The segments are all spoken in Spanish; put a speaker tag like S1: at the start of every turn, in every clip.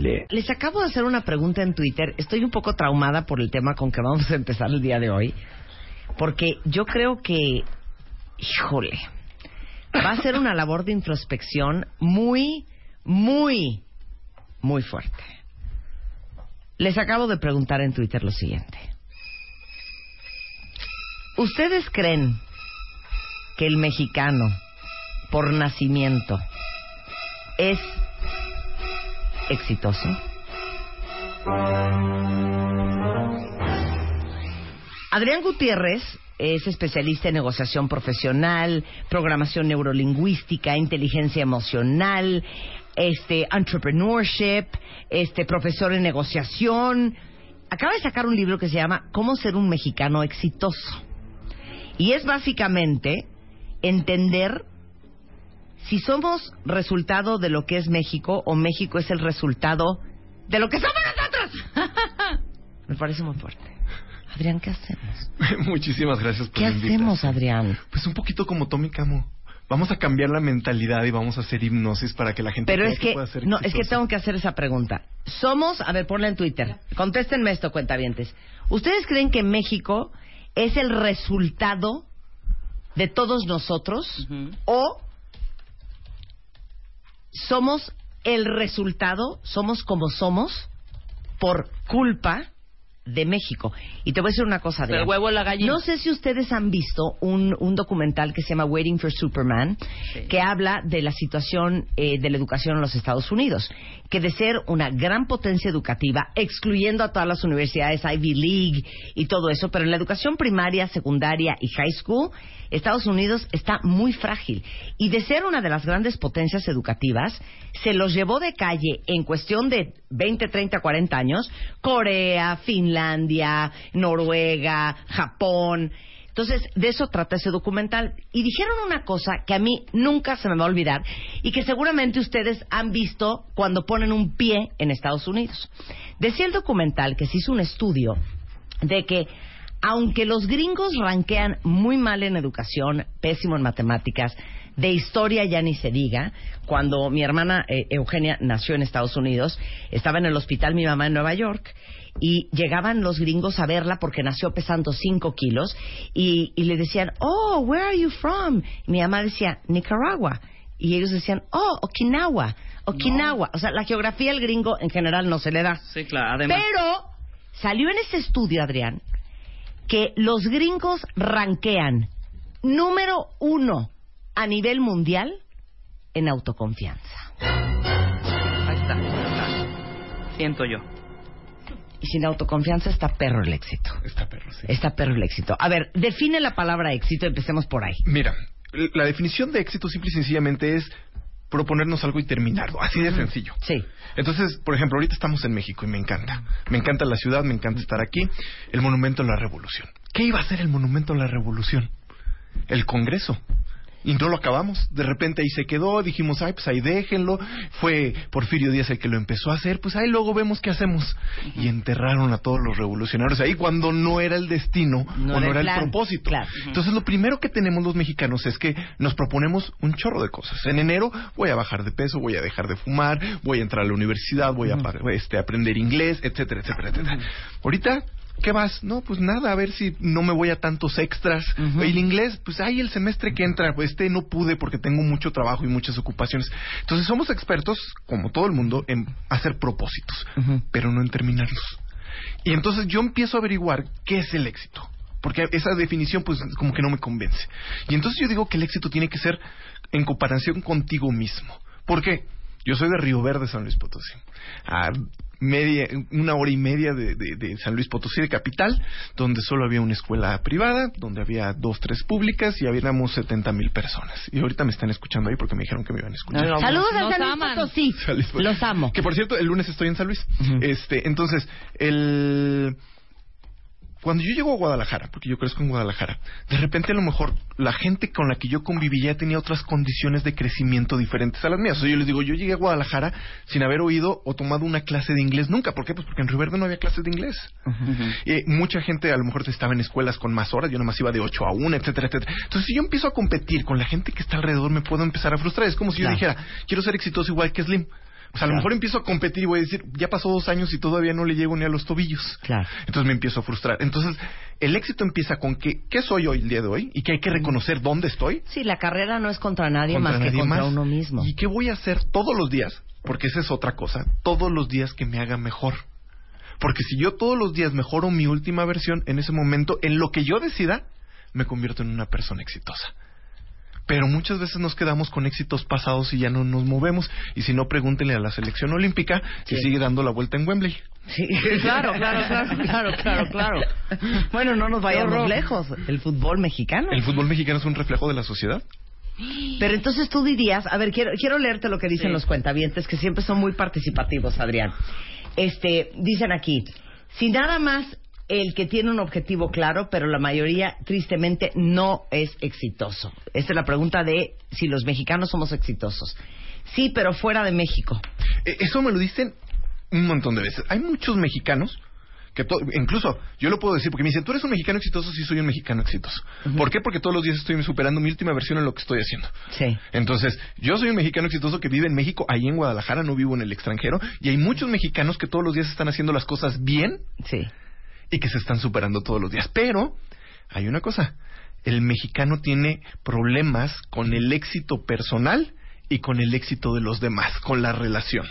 S1: Les acabo de hacer una pregunta en Twitter. Estoy un poco traumada por el tema con que vamos a empezar el día de hoy. Porque yo creo que, híjole, va a ser una labor de introspección muy, muy, muy fuerte. Les acabo de preguntar en Twitter lo siguiente. ¿Ustedes creen que el mexicano, por nacimiento, es exitoso? Adrián Gutiérrez es especialista en negociación profesional, programación neurolingüística, inteligencia emocional, este entrepreneurship, este profesor en negociación. Acaba de sacar un libro que se llama Cómo ser un mexicano exitoso. Y es básicamente entender si somos resultado de lo que es México o México es el resultado de lo que somos nosotros. Me parece muy fuerte. Adrián, ¿qué hacemos?
S2: Muchísimas gracias por
S1: ¿Qué hacemos, Adrián?
S2: Pues un poquito como Tommy Camo. Vamos a cambiar la mentalidad y vamos a hacer hipnosis para que la gente
S1: Pero es que, no, es que tengo que hacer esa pregunta. Somos, a ver, ponla en Twitter. Contéstenme esto, cuentavientes. ¿Ustedes creen que México es el resultado de todos nosotros o somos el resultado, somos como somos por culpa de México. Y te voy a decir una cosa, de
S3: huevo la gallina.
S1: No sé si ustedes han visto un, un documental que se llama Waiting for Superman, que habla de la situación eh, de la educación en los Estados Unidos. Que de ser una gran potencia educativa, excluyendo a todas las universidades Ivy League y todo eso, pero en la educación primaria, secundaria y high school, Estados Unidos está muy frágil. Y de ser una de las grandes potencias educativas, se los llevó de calle en cuestión de 20, 30, 40 años, Corea, Finlandia, Noruega, Japón. Entonces, de eso trata ese documental. Y dijeron una cosa que a mí nunca se me va a olvidar y que seguramente ustedes han visto cuando ponen un pie en Estados Unidos. Decía el documental que se hizo un estudio de que aunque los gringos ranquean muy mal en educación, pésimo en matemáticas, de historia ya ni se diga, cuando mi hermana eh, Eugenia nació en Estados Unidos, estaba en el hospital mi mamá en Nueva York y llegaban los gringos a verla porque nació pesando 5 kilos y, le decían, oh, where are you from? mi mamá decía, Nicaragua. Y ellos decían, oh, Okinawa, Okinawa. O sea, la geografía al gringo en general no se le da.
S3: Sí, claro, además.
S1: Pero salió en ese estudio, Adrián, que los gringos ranquean número uno a nivel mundial en autoconfianza.
S3: Ahí está. Siento yo.
S1: Y sin autoconfianza está perro el éxito.
S2: Está perro, sí.
S1: Está perro el éxito. A ver, define la palabra éxito, empecemos por ahí.
S2: Mira, la definición de éxito simple y sencillamente es proponernos algo y terminarlo, así de sencillo.
S1: Sí.
S2: Entonces, por ejemplo, ahorita estamos en México y me encanta. Me encanta la ciudad, me encanta estar aquí. El Monumento a la Revolución. ¿Qué iba a ser el Monumento a la Revolución? El Congreso y no lo acabamos. De repente ahí se quedó, dijimos, ay, pues ahí déjenlo. Fue Porfirio Díaz el que lo empezó a hacer, pues ahí luego vemos qué hacemos. Y enterraron a todos los revolucionarios ahí cuando no era el destino
S1: no
S2: o no
S1: era
S2: el propósito.
S1: Claro.
S2: Entonces lo primero que tenemos los mexicanos es que nos proponemos un chorro de cosas. En enero voy a bajar de peso, voy a dejar de fumar, voy a entrar a la universidad, voy a este, aprender inglés, etcétera, etcétera, etcétera. Ahorita ¿Qué vas? No, pues nada, a ver si no me voy a tantos extras.
S1: Ujú.
S2: El inglés, pues ahí el semestre que entra, pues este no pude porque tengo mucho trabajo y muchas ocupaciones. Entonces somos expertos, como todo el mundo, en hacer propósitos, pero no en terminarlos. Y entonces yo empiezo a averiguar qué es el éxito. Porque esa definición, pues, como que no me convence. Y entonces yo digo que el éxito tiene que ser en comparación contigo mismo. ¿Por qué? Yo soy de Río Verde, San Luis Potosí. A media, una hora y media de, de- de San Luis Potosí, de capital, donde solo había una escuela privada, donde había dos, tres públicas y habíamos 70 mil personas. Y ahorita me están escuchando ahí porque me dijeron que me iban a escuchar.
S3: No, no,
S1: Saludos a San Luis. Potosí. Los amo.
S2: Que por cierto, el lunes estoy en San Luis.
S1: Ujú.
S2: Este, entonces, el cuando yo llego a Guadalajara, porque yo crezco en Guadalajara, de repente a lo mejor la gente con la que yo conviví ya tenía otras condiciones de crecimiento diferentes a las mías. O sea, yo les digo, yo llegué a Guadalajara sin haber oído o tomado una clase de inglés nunca. ¿Por qué? Pues porque en Río Verde no había clases de inglés. Eh, mucha gente a lo mejor estaba en escuelas con más horas, yo nada más iba de 8 a 1, etcétera, etcétera. Entonces, si yo empiezo a competir con la gente que está alrededor, me puedo empezar a frustrar. Es como si
S1: Claro.
S2: yo dijera, quiero ser exitoso igual que Slim. O sea, a lo mejor empiezo a competir y voy a decir, ya pasó dos años y todavía no le llego ni a los tobillos.
S1: Claro.
S2: Entonces me empiezo a frustrar. Entonces, el éxito empieza con que, ¿qué soy hoy el día de hoy? Y que hay que reconocer dónde estoy.
S1: Sí, la carrera no es contra nadie
S2: contra
S1: más que
S2: nadie
S1: contra
S2: más.
S1: uno mismo.
S2: ¿Y qué voy a hacer todos los días? Porque esa es otra cosa. Todos los días que me haga mejor. Porque si yo todos los días mejoro mi última versión, en ese momento, en lo que yo decida, me convierto en una persona exitosa. Pero muchas veces nos quedamos con éxitos pasados y ya no nos movemos. Y si no, pregúntenle a la selección olímpica si
S1: Sí.
S2: sigue dando la vuelta en Wembley.
S1: Sí, claro, claro, claro, claro, claro, claro. Bueno, no nos vayamos lejos. El fútbol mexicano.
S2: El fútbol mexicano es un reflejo de la sociedad.
S1: Pero entonces tú dirías, a ver, quiero, quiero leerte lo que dicen
S3: Sí.
S1: los cuentavientes, que siempre son muy participativos, Adrián. Este, dicen aquí, si nada más el que tiene un objetivo claro, pero la mayoría tristemente no es exitoso. Esta es la pregunta de si los mexicanos somos exitosos. Sí, pero fuera de México.
S2: Eh, Eso me lo dicen un montón de veces. Hay muchos mexicanos que to- incluso yo lo puedo decir porque me dicen, tú eres un mexicano exitoso, sí soy un mexicano exitoso. ¿Por qué? Porque todos los días estoy superando mi última versión en lo que estoy haciendo.
S1: Sí.
S2: Entonces, yo soy un mexicano exitoso que vive en México, ahí en Guadalajara, no vivo en el extranjero, y hay muchos mexicanos que todos los días están haciendo las cosas bien
S1: Sí.
S2: Y que se están superando todos los días. Pero hay una cosa, el mexicano tiene problemas con el éxito personal y con el éxito de los demás, con la relación.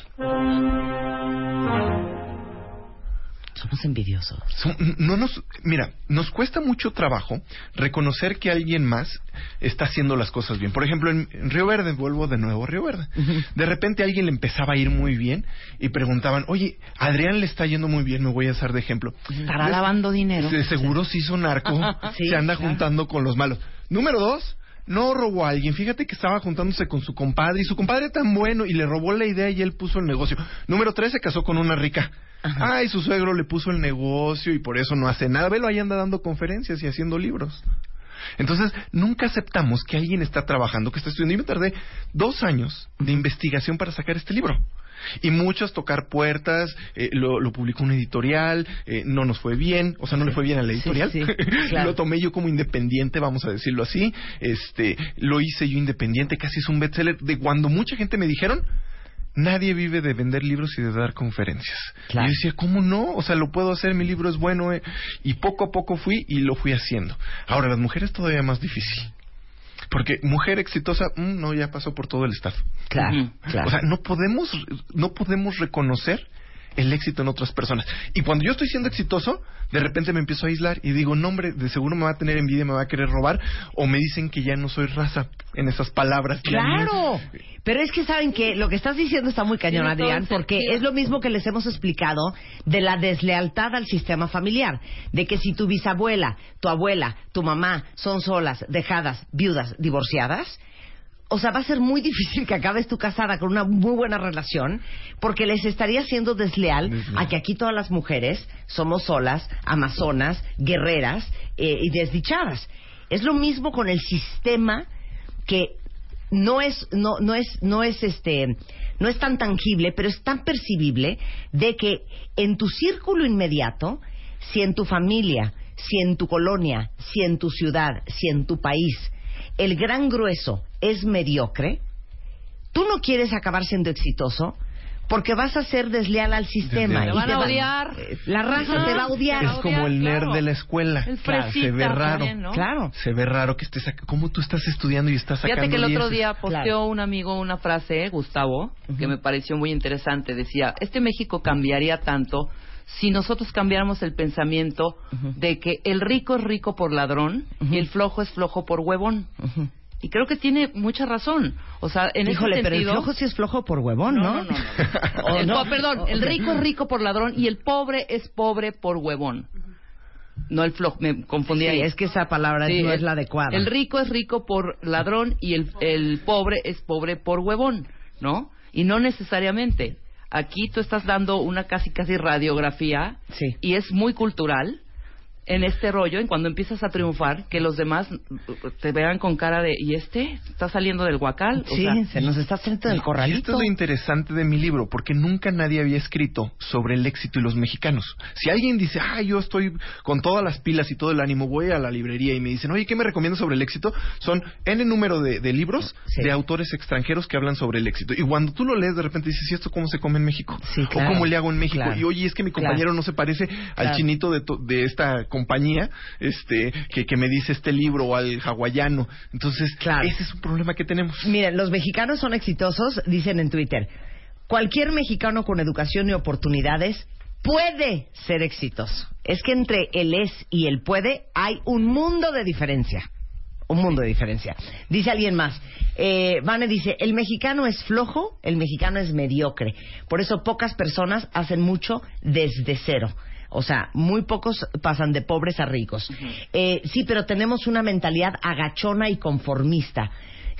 S1: Somos envidiosos.
S2: Son- no nos, mira, nos cuesta mucho trabajo reconocer que alguien más está haciendo las cosas bien. Por ejemplo, en, en Río Verde, vuelvo de nuevo a Río Verde. De repente a alguien le empezaba a ir muy bien y preguntaban, oye, Adrián le está yendo muy bien, me voy a hacer de ejemplo.
S3: Estará lavando dinero.
S2: De seguro se hizo narco,
S1: Sí,
S2: se anda
S1: claro.
S2: juntando con los malos. Número dos, no robó a alguien. Fíjate que estaba juntándose con su compadre y su compadre tan bueno y le robó la idea y él puso el negocio. Número tres, se casó con una rica. Ay, su suegro le puso el negocio y por eso no hace nada. Velo, ahí anda dando conferencias y haciendo libros. Entonces, nunca aceptamos que alguien está trabajando, que está estudiando. Yo me tardé dos años de investigación para sacar este libro. Y muchos tocar puertas, eh, lo, lo publicó una editorial, eh, no nos fue bien, o sea, no le fue bien a la
S1: Sí,
S2: editorial.
S1: sí, claro.
S2: lo tomé yo como independiente, vamos a decirlo así. Este, lo hice yo independiente, casi es un bestseller. De cuando mucha gente me dijeron, nadie vive de vender libros y de dar conferencias.
S1: Claro.
S2: Y yo decía, ¿cómo no? O sea, lo puedo hacer, mi libro es bueno. eh. Y poco a poco fui y lo fui haciendo. Ahora, las mujeres todavía más difícil. Porque mujer exitosa, mm, no, ya pasó por todo el staff.
S1: Claro, claro.
S2: O sea, no podemos, no podemos reconocer el éxito en otras personas. Y cuando yo estoy siendo exitoso, de repente me empiezo a aislar y digo, no hombre, de seguro me va a tener envidia, me va a querer robar, o me dicen que ya no soy raza en esas palabras.
S1: Claro, pero es que saben que lo que estás diciendo está muy cañón, Adrián, porque
S3: sentido.
S1: es lo mismo que les hemos explicado de la deslealtad al sistema familiar, de que si tu bisabuela, tu abuela, tu mamá son solas, dejadas, viudas, divorciadas, o sea, va a ser muy difícil que acabes tu casada con una muy buena relación, porque les estaría siendo desleal
S2: Desleal.
S1: a que aquí todas las mujeres somos solas, amazonas, guerreras eh, y desdichadas. Es lo mismo con el sistema que no es no no es no es este no es tan tangible pero es tan percibible de que en tu círculo inmediato si en tu familia si en tu colonia si en tu ciudad si en tu país el gran grueso es mediocre tú no quieres acabar siendo exitoso porque vas a ser desleal al sistema.
S2: Desleal.
S1: y
S3: Te van a odiar.
S1: La raza
S3: Ajá.
S1: te va a odiar.
S2: Es como el nerd
S3: claro.
S2: de la escuela.
S3: El
S2: Claro, se ve raro.
S3: también, ¿no?
S1: Claro.
S2: Se ve raro que estés ¿Cómo tú estás estudiando y estás sacando
S3: Fíjate que el otro
S2: dieces?
S3: día posteó
S1: Claro.
S3: un amigo una frase, Gustavo, que me pareció muy interesante. Decía, este México cambiaría tanto si nosotros cambiáramos el pensamiento de que el rico es rico por ladrón y el flojo es flojo por huevón. Y creo que tiene mucha razón. O sea, en
S1: Híjole,
S3: ese
S1: pero el
S3: sentido...
S1: flojo sí es flojo por huevón, ¿no?
S3: No, no, no, no.
S1: ¿O
S3: El
S1: no?
S3: perdón, el rico es rico por ladrón y el pobre es pobre por huevón. No el flojo, me confundí
S1: Sí,
S3: ahí.
S1: es que esa palabra
S3: Sí,
S1: no es,
S3: es-
S1: la adecuada.
S3: El rico es rico por ladrón y el, el pobre es pobre por huevón, ¿no? Y no necesariamente. Aquí tú estás dando una casi casi radiografía
S1: Sí.
S3: y es muy cultural en este rollo, en cuando empiezas a triunfar, que los demás te vean con cara de ¿y este? ¿Está saliendo del guacal? O
S1: Sí,
S3: sea,
S1: se nos está saliendo del
S2: Y esto
S1: corralito.
S2: es lo interesante de mi libro, porque nunca nadie había escrito sobre el éxito y los mexicanos. Si alguien dice, ah, yo estoy con todas las pilas y todo el ánimo, voy a la librería y me dicen, oye, ¿qué me recomiendas sobre el éxito? Son N número de, de libros
S1: Sí.
S2: de autores extranjeros que hablan sobre el éxito. Y cuando tú lo lees, de repente dices, ¿y esto cómo se come en México?
S1: Sí, claro.
S2: O cómo le hago en México.
S1: Claro.
S2: Y oye, es que mi compañero
S1: Claro.
S2: no se parece al chinito de, to- de esta compañía este que, que me dice este libro o al hawaiano. Entonces,
S1: Claro.
S2: ese es un problema que tenemos.
S1: Miren, los mexicanos son exitosos, dicen en Twitter. Cualquier mexicano con educación y oportunidades puede ser exitoso. Es que entre el es y el puede hay un mundo de diferencia. Un mundo de diferencia. Dice alguien más. Eh, Vane dice, el mexicano es flojo, el mexicano es mediocre. Por eso pocas personas hacen mucho desde cero. O sea, muy pocos pasan de pobres a ricos. Eh, sí, pero tenemos una mentalidad agachona y conformista.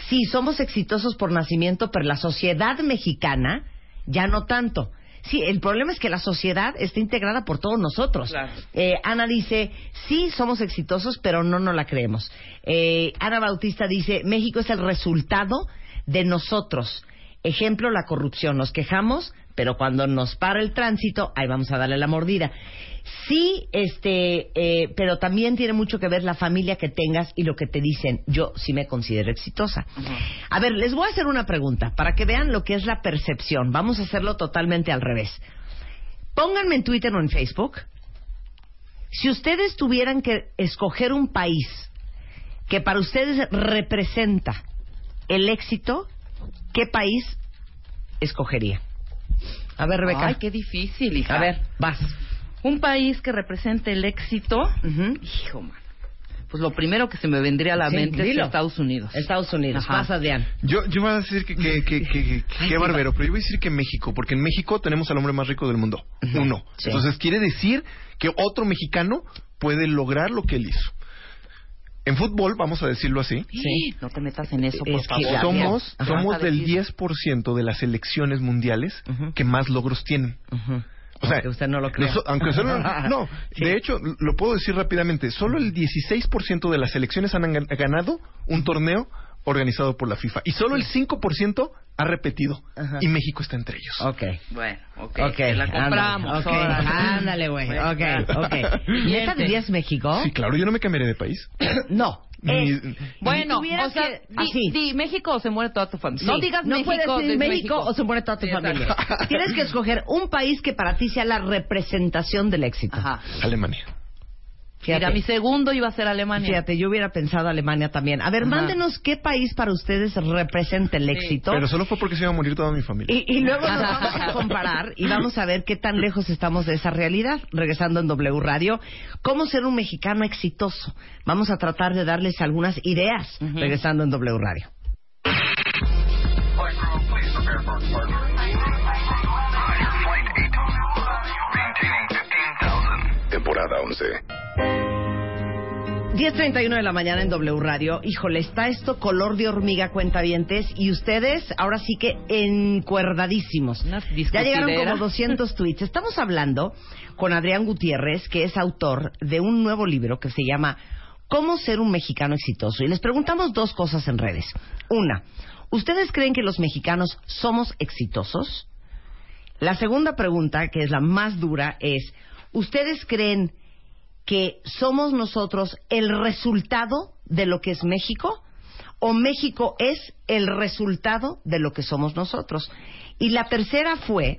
S1: Sí, somos exitosos por nacimiento, pero la sociedad mexicana ya no tanto. Sí, el problema es que la sociedad está integrada por todos nosotros.
S3: Claro.
S1: Eh, Ana dice, sí, somos exitosos, pero no nos la creemos. Eh, Ana Bautista dice, México es el resultado de nosotros. Ejemplo, la corrupción. Nos quejamos, pero cuando nos para el tránsito, ahí vamos a darle la mordida. Sí, este, eh, pero también tiene mucho que ver la familia que tengas y lo que te dicen. Yo sí me considero exitosa. A ver, les voy a hacer una pregunta para que vean lo que es la percepción. Vamos a hacerlo totalmente al revés. Pónganme en Twitter o en Facebook. Si ustedes tuvieran que escoger un país que para ustedes representa el éxito, ¿qué país escogería? A ver, Rebeca.
S3: Ay, qué difícil, hija.
S1: A ver, vas.
S3: Un país que represente el éxito. Hijo, man. Pues lo primero que se me vendría a la
S1: Sí,
S3: mente
S1: dilo.
S3: es Estados Unidos.
S1: Estados Unidos.
S3: Ajá.
S1: Vas, Adrián.
S2: Yo, yo voy a decir que, que, que, que- que-
S1: Ay,
S2: qué barbero, pero yo voy a decir que México, porque en México tenemos al hombre más rico del mundo. Uno.
S1: Sí.
S2: Entonces quiere decir que otro mexicano puede lograr lo que él hizo. En fútbol, vamos a decirlo así,
S3: Sí. No te metas en eso, por
S1: Es
S3: favor.
S2: somos,
S1: Ajá.
S2: somos del
S3: decir.
S2: 10% de las selecciones mundiales que más logros tienen. O sea,
S1: Aunque usted no lo crea.
S2: noso- aunque solo, no,
S1: Sí.
S2: de hecho, lo puedo decir rápidamente, solo el 16% de las selecciones han gan- ganado un torneo organizado por la FIFA y solo el 5% ha repetido
S1: Ajá.
S2: y México está entre ellos.
S1: Ok.
S3: Bueno, ok.
S1: Ok,
S3: te la compramos.
S1: ándale, güey.
S3: Bueno,
S1: Ok, ok. ¿Neta dirías México?
S2: Sí, claro, yo no me cambiaré de país.
S1: No.
S2: Ni-
S1: Es-
S3: Bueno,
S1: si tuvieras
S3: o sea, di,
S1: así.
S3: di México o se muere toda tu familia.
S1: Sí.
S3: No digas
S1: no
S3: México.
S1: puedes decir
S3: de
S1: México, o se muere toda tu
S3: Sí,
S1: familia. Tienes que escoger un país que para ti sea la representación del éxito.
S3: Ajá.
S2: Alemania.
S1: Fíjate,
S3: Mira, mi segundo iba a ser Alemania.
S1: fíjate, yo hubiera pensado Alemania también. A ver,
S3: Ajá.
S1: mándenos qué país para ustedes representa el
S3: Sí.
S1: éxito.
S2: Pero solo fue porque se iba a morir toda mi familia.
S1: Y, y luego nos vamos a comparar y vamos a ver qué tan lejos estamos de esa realidad. Regresando en W Radio, cómo ser un mexicano exitoso. Vamos a tratar de darles algunas ideas. Regresando en W Radio.
S4: Temporada 11.
S1: 10.31 de la mañana en W Radio. Híjole, está esto color de hormiga cuentavientes y ustedes ahora sí que encuerdadísimos. Ya llegaron como 200 tweets. Estamos hablando con Adrián Gutiérrez, que es autor de un nuevo libro que se llama ¿Cómo ser un mexicano exitoso? Y les preguntamos dos cosas en redes. Una, ¿ustedes creen que los mexicanos somos exitosos? La segunda pregunta, que es la más dura, es ¿ustedes creen que somos nosotros el resultado de lo que es México? o México es el resultado de lo que somos nosotros. Y la tercera fue,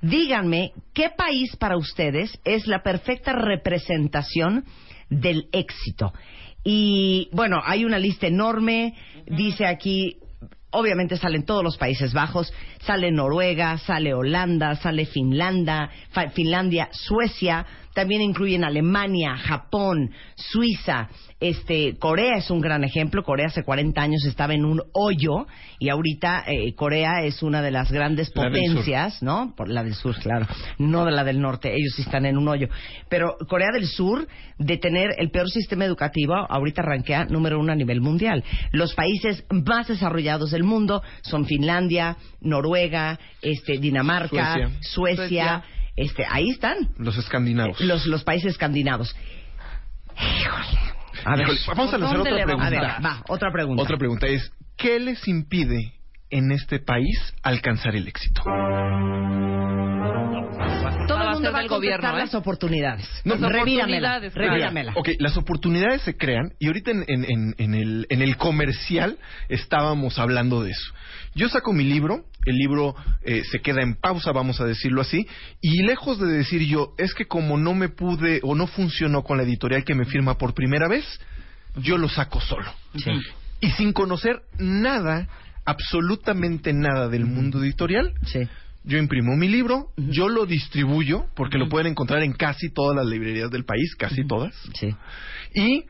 S1: díganme, ¿qué país para ustedes es la perfecta representación del éxito? Y bueno, hay una lista enorme, dice aquí obviamente salen todos los Países Bajos, sale Noruega, sale Holanda, sale Finlandia, Finlandia, Suecia, también incluyen Alemania, Japón, Suiza, este, Corea es un gran ejemplo. Corea hace 40 años estaba en un hoyo y ahorita eh, Corea es una de las grandes potencias, ¿no? Por la del sur, claro, no de la del norte. Ellos sí están en un hoyo. Pero Corea del Sur, de tener el peor sistema educativo, ahorita arranquea número uno a nivel mundial. Los países más desarrollados del mundo son Finlandia, Noruega, este, Dinamarca, Suecia este, ahí están.
S2: Los escandinavos.
S1: Los, los países escandinavos. Híjole. A ver,
S2: vamos a lanzar otra pregunta.
S1: A ver, va, otra pregunta.
S2: Otra pregunta es, ¿qué les impide en este país alcanzar el éxito?
S1: Todo el mundo va a contestar ¿eh? las oportunidades. No, revíramela, revíramela.
S2: Ok, las oportunidades se crean y ahorita en, en, en, el, en el comercial estábamos hablando de eso. Yo saco mi libro, el libro eh, se queda en pausa, vamos a decirlo así, y lejos de decir yo, es que como no me pude o no funcionó con la editorial que me firma por primera vez, yo lo saco solo. Y sin conocer nada, absolutamente nada del mundo editorial, yo imprimo mi libro, yo lo distribuyo, porque lo pueden encontrar en casi todas las librerías del país, casi todas. Y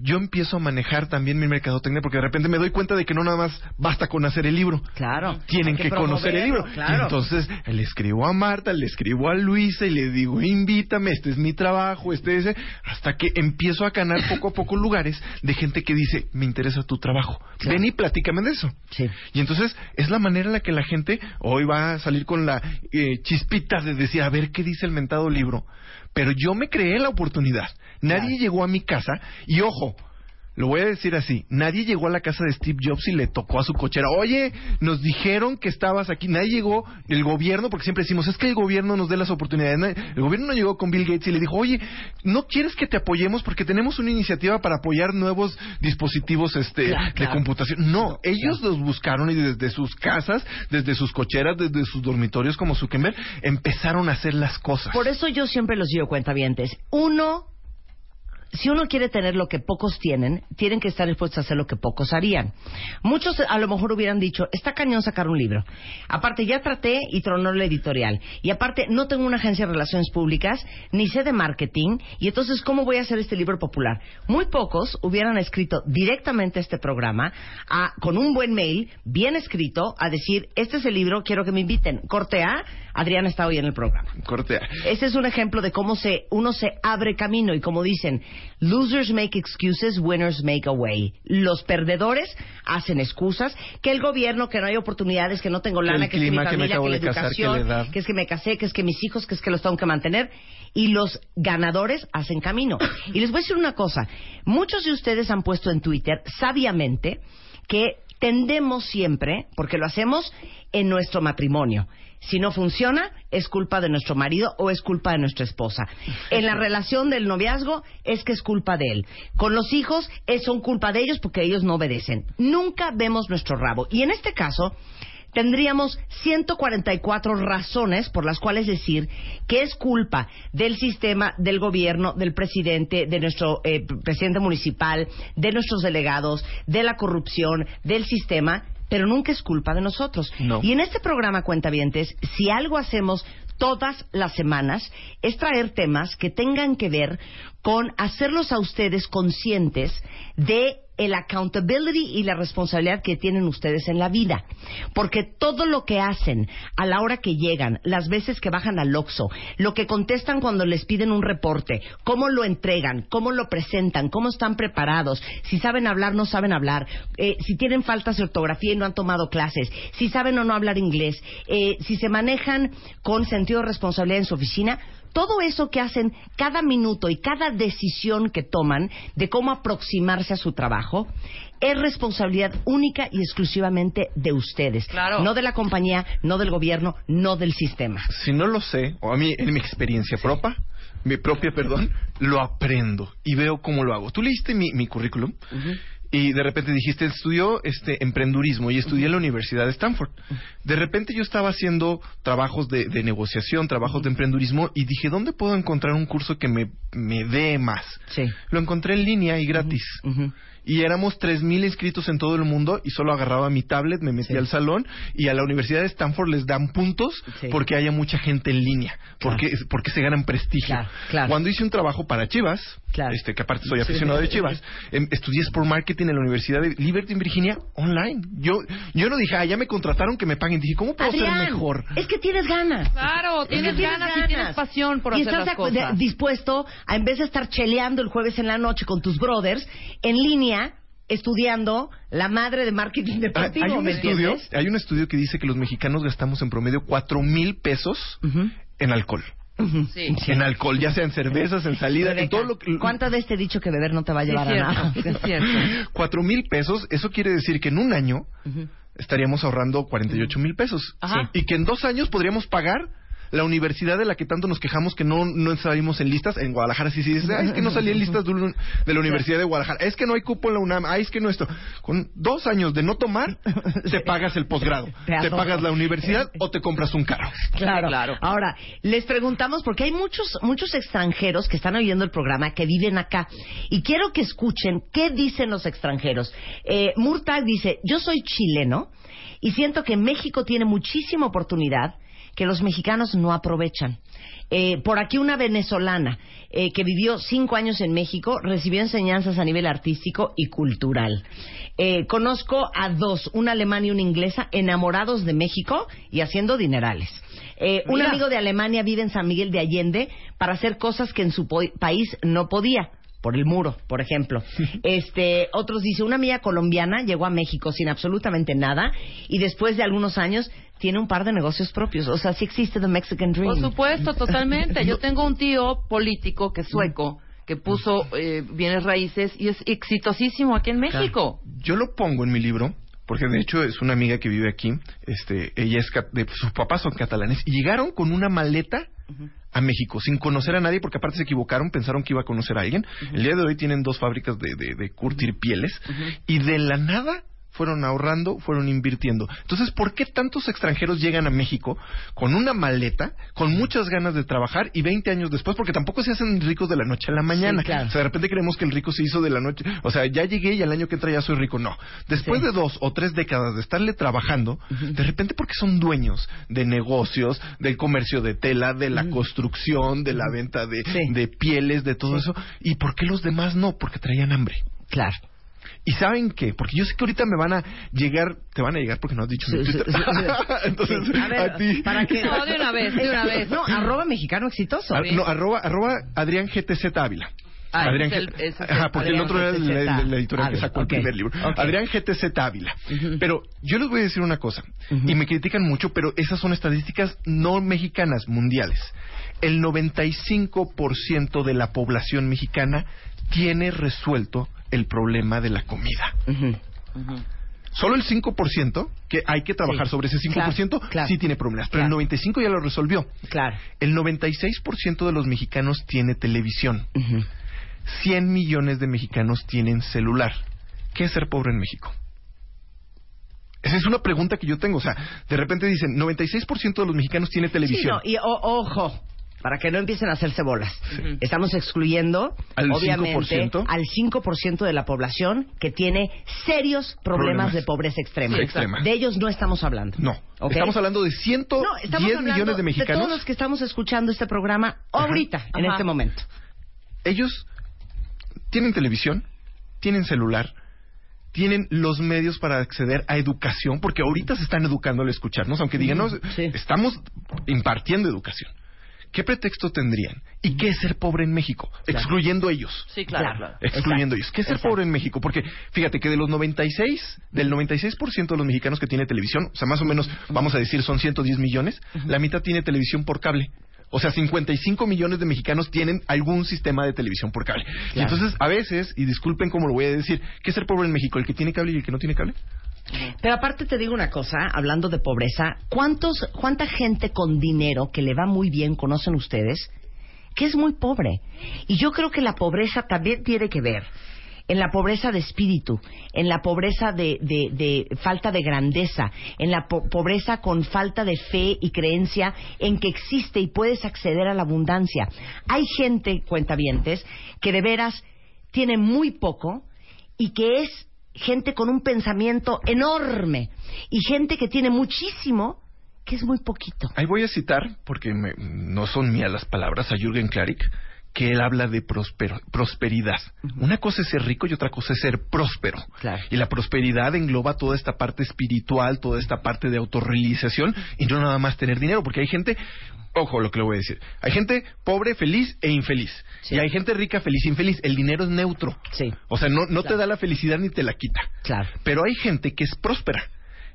S2: yo empiezo a manejar también mi mercadotecnia porque de repente me doy cuenta de que no nada más basta con hacer el libro.
S1: Claro.
S2: Tienen que, conocer el libro. entonces le escribo a Marta, le escribo a Luisa y le digo, invítame, este es mi trabajo, este es... Hasta que empiezo a ganar poco a poco lugares de gente que dice, me interesa tu trabajo. Ven y platícame de eso.
S1: Sí.
S2: Y entonces es la manera en la que la gente hoy va a salir con la eh, chispita de decir, a ver qué dice el mentado libro pero yo me creé la oportunidad. Nadie llegó a mi casa y ojo, lo voy a decir así, nadie llegó a la casa de Steve Jobs y le tocó a su cochera, oye, nos dijeron que estabas aquí, nadie llegó, el gobierno, porque siempre decimos, es que el gobierno nos dé las oportunidades, el gobierno no llegó con Bill Gates y le dijo, oye, ¿no quieres que te apoyemos porque tenemos una iniciativa para apoyar nuevos dispositivos este, de computación? No, ellos los buscaron y desde sus casas, desde sus cocheras, desde sus dormitorios como Zuckerberg, empezaron a hacer las cosas.
S1: Por eso yo siempre los digo cuentavientes, uno si uno quiere tener lo que pocos tienen, tienen que estar dispuestos a hacer lo que pocos harían. Muchos a lo mejor hubieran dicho, está cañón sacar un libro. Aparte, ya traté y tronó la editorial. Y aparte, no tengo una agencia de relaciones públicas, ni sé de marketing. Y entonces, ¿cómo voy a hacer este libro popular? Muy pocos hubieran escrito directamente este programa con un buen mail, bien escrito, a decir, este es el libro, quiero que me inviten. Corte A, Adrián está hoy en el programa.
S2: Corte A.
S1: Este es un ejemplo de cómo se, uno se abre camino y como dicen, Losers make excuses, winners make a way. Los perdedores hacen excusas, que el gobierno, que no hay oportunidades, que no tengo lana, que, es que mi familia, que, la educación, que, es que me casé, que es que mis hijos, que es que los tengo que mantener. Y los ganadores hacen camino. Y les voy a decir una cosa. Muchos de ustedes han puesto en Twitter, sabiamente, que tendemos siempre, porque lo hacemos en nuestro matrimonio, si no funciona, es culpa de nuestro marido o es culpa de nuestra esposa. En la relación del noviazgo, es que es culpa de él. Con los hijos, es, son culpa de ellos porque ellos no obedecen. Nunca vemos nuestro rabo. Y en este caso, tendríamos 144 razones por las cuales decir que es culpa del sistema, del gobierno, del presidente, de nuestro eh, presidente municipal, de nuestros delegados, de la corrupción, del sistema, pero nunca es culpa de nosotros. Y en este programa Cuentavientes, si algo hacemos todas las semanas es traer temas que tengan que ver con hacerlos a ustedes conscientes de el accountability y la responsabilidad que tienen ustedes en la vida. Porque todo lo que hacen a la hora que llegan, las veces que bajan al Oxxo, lo que contestan cuando les piden un reporte, cómo lo entregan, cómo lo presentan, cómo están preparados, si saben hablar, no saben hablar, eh, si tienen faltas de ortografía y no han tomado clases, si saben o no hablar inglés, eh, si se manejan con sentido de responsabilidad en su oficina, todo eso que hacen cada minuto y cada decisión que toman de cómo aproximarse a su trabajo es responsabilidad única y exclusivamente de ustedes. No de la compañía, no del gobierno, no del sistema.
S2: Si no lo sé, o a mí en mi experiencia propia, mi propia, perdón, lo aprendo y veo cómo lo hago. Tú leíste mi, currículum y de repente dijiste, estudió este emprendurismo y estudié en la Universidad de Stanford. De repente yo estaba haciendo trabajos de, de negociación, trabajos de emprendurismo y dije, ¿dónde puedo encontrar un curso que me, me dé más?
S1: Sí.
S2: Lo encontré en línea y gratis.
S1: Ujú.
S2: Y éramos 3.000 inscritos en todo el mundo y solo agarraba mi tablet, me metía
S1: Sí.
S2: al salón y a la Universidad de Stanford les dan puntos
S1: Sí.
S2: porque haya mucha gente en línea, porque, porque se ganan prestigio.
S1: Claro, claro.
S2: Cuando hice un trabajo para Chivas,
S1: Claro.
S2: este, que aparte soy aficionado de Chivas, em, estudié Sport Marketing en la Universidad de Liberty en Virginia online. Yo, yo no dije, ah, ya me contrataron que me paguen. Dije, ¿cómo puedo
S1: Adrián,
S2: ser mejor?
S1: es que tienes ganas.
S3: Claro,
S1: Es que
S3: tienes ganas y tienes pasión por
S1: y
S3: hacer
S1: estás
S3: las cosas.
S1: dispuesto a, en vez de estar cheleando el jueves en la noche con tus brothers, en línea, estudiando la madre de marketing
S2: Ah,
S1: deportivo,
S2: hay un
S1: ¿me
S2: estudio, hay un estudio que dice que los mexicanos gastamos en promedio cuatro mil pesos en alcohol.
S3: Sí.
S2: En alcohol, ya sea en cervezas, en salida, en todo lo que...
S1: ¿Cuántas veces te he dicho que beber no te va a llevar a nada?
S3: cierto.
S2: Cuatro mil pesos, eso quiere decir que en un año estaríamos ahorrando 48 mil pesos.
S3: Ajá.
S2: Y que en dos años podríamos pagar la universidad de la que tanto nos quejamos que no, no salimos en listas. En Guadalajara sí, sí, dice, "Ay, es que no salí en listas de, un- de la Universidad de Guadalajara. Es que no hay cupo en la UNAM. Ay, es que no esto. Con dos años de no tomar, te pagas el posgrado.
S1: Te
S2: pagas la universidad o te compras un carro.
S1: Claro,
S3: Claro.
S1: Ahora, les preguntamos, porque hay muchos, muchos extranjeros que están oyendo el programa, que viven acá, y quiero que escuchen qué dicen los extranjeros. Eh, Murtag dice, yo soy chileno y siento que México tiene muchísima oportunidad que los mexicanos no aprovechan. Eh, por aquí una venezolana eh, que vivió cinco años en México recibió enseñanzas a nivel artístico y cultural. Eh, conozco a dos, una alemana y una inglesa, enamorados de México y haciendo dinerales. Eh, un amigo de Alemania vive en San Miguel de Allende para hacer cosas que en su país no podía. Por el muro, por ejemplo. Este, otros dice, una amiga colombiana llegó a México sin absolutamente nada y después de algunos años tiene un par de negocios propios. O sea, sí existe The Mexican Dream.
S3: Por supuesto, totalmente. Yo tengo un tío político que es sueco que puso eh, bienes raíces y es exitosísimo aquí en México.
S2: Yo lo pongo en mi libro porque de hecho es una amiga que vive aquí. Este, ella es de sus papás son catalanes y llegaron con una maleta a México sin conocer a nadie porque aparte se equivocaron, pensaron que iba a conocer a alguien. El día de hoy tienen dos fábricas de, de, de curtir pieles y de la nada fueron ahorrando, fueron invirtiendo. Entonces, ¿por qué tantos extranjeros llegan a México con una maleta, con muchas ganas de trabajar y 20 años después, porque tampoco se hacen ricos de la noche a la mañana?
S1: Sí, claro.
S2: O sea, de repente creemos que el rico se hizo de la noche, o sea, ya llegué y al año que entra ya soy rico. No. Después
S1: Sí.
S2: de dos o tres décadas de estarle trabajando, de repente porque son dueños de negocios, del comercio de tela, de la construcción, de la venta de,
S1: Sí.
S2: de pieles, de todo eso. ¿Y por qué los demás no? Porque traían hambre.
S1: Claro.
S2: ¿Y saben qué? Porque yo sé que ahorita me van a llegar, te van a llegar porque no has dicho
S1: Sí,
S2: Twitter.
S1: sí, sí.
S2: Entonces,
S1: Sí. A ver,
S2: a ti.
S1: para que...
S3: No, de una vez, de una vez.
S1: No, arroba mexicano exitoso.
S2: Ah, no, arroba, arroba Adrián GTZ Ávila.
S3: Ah,
S2: Adrián
S3: es el- es
S2: Ajá, porque el otro era la, la editorial que
S1: Ávila,
S2: sacó el primer libro. Adrián GTZ Ávila. Pero yo les voy a decir una cosa, y me critican mucho, pero esas son estadísticas no mexicanas, mundiales. El 95% de la población mexicana tiene resuelto el problema de la comida. Solo el 5%, que hay que trabajar
S1: Sí,
S2: sobre ese 5%,
S1: claro, claro.
S2: sí tiene problemas, pero
S1: Claro.
S2: el 95% ya lo resolvió.
S1: Claro.
S2: El 96% de los mexicanos tiene televisión.
S1: Ujú.
S2: 100 millones de mexicanos tienen celular. ¿Qué es ser pobre en México? Esa es una pregunta que yo tengo. O sea, de repente dicen, 96% de los mexicanos tiene
S1: Sí,
S2: televisión.
S1: no, y o- ojo, para que no empiecen a hacerse bolas. Estamos excluyendo,
S2: Al
S1: obviamente,
S2: 5%.
S1: al 5% de la población que tiene serios problemas,
S2: Problemas.
S1: de pobreza extrema.
S2: Sí, extrema.
S1: De ellos no estamos hablando.
S2: No, estamos hablando de 110
S1: No,
S2: millones de mexicanos.
S1: todos los que estamos escuchando este programa ahorita, en
S3: Ajá.
S1: este momento.
S2: Ellos tienen televisión, tienen celular, tienen los medios para acceder a educación, porque ahorita se están educando al escucharnos, aunque digan, no,
S1: sí.
S2: estamos impartiendo educación. ¿Qué pretexto tendrían? ¿Y qué es ser pobre en México? Excluyendo ellos.
S3: Sí, claro.
S2: Excluyendo
S1: Exacto.
S2: ellos. ¿Qué es ser
S1: Exacto.
S2: pobre en México? Porque fíjate que de los 96, del 96% de los mexicanos que tiene televisión, o sea, más o menos, vamos a decir, son 110 millones, la mitad tiene televisión por cable. O sea, 55 millones de mexicanos tienen algún sistema de televisión por cable. Y entonces, a veces, y disculpen cómo lo voy a decir, ¿qué es ser pobre en México? ¿El que tiene cable y el que no tiene cable?
S1: Pero aparte te digo una cosa, hablando de pobreza, ¿cuántos, ¿cuánta gente con dinero que le va muy bien conocen ustedes que es muy pobre? Y yo creo que la pobreza también tiene que ver en la pobreza de espíritu, en la pobreza de, de- de falta de grandeza, en la po- pobreza con falta de fe y creencia en que existe y puedes acceder a la abundancia. Hay gente, cuentavientes, que de veras tiene muy poco y que es gente con un pensamiento enorme y gente que tiene muchísimo que es muy poquito.
S2: Ahí voy a citar, porque me- no son mías las palabras, a Jürgen Klarik, que él habla de prospero- prosperidad. Una cosa es ser rico y otra cosa es ser próspero.
S1: Claro.
S2: Y la prosperidad engloba toda esta parte espiritual, toda esta parte de autorrealización y no nada más tener dinero, porque hay gente, ojo lo que le voy a decir, hay gente pobre, feliz e infeliz.
S1: Sí.
S2: Y hay gente rica, feliz e infeliz. El dinero es neutro.
S1: Sí.
S2: O sea, no, no te da la felicidad ni te la quita.
S1: Claro.
S2: Pero hay gente que es próspera.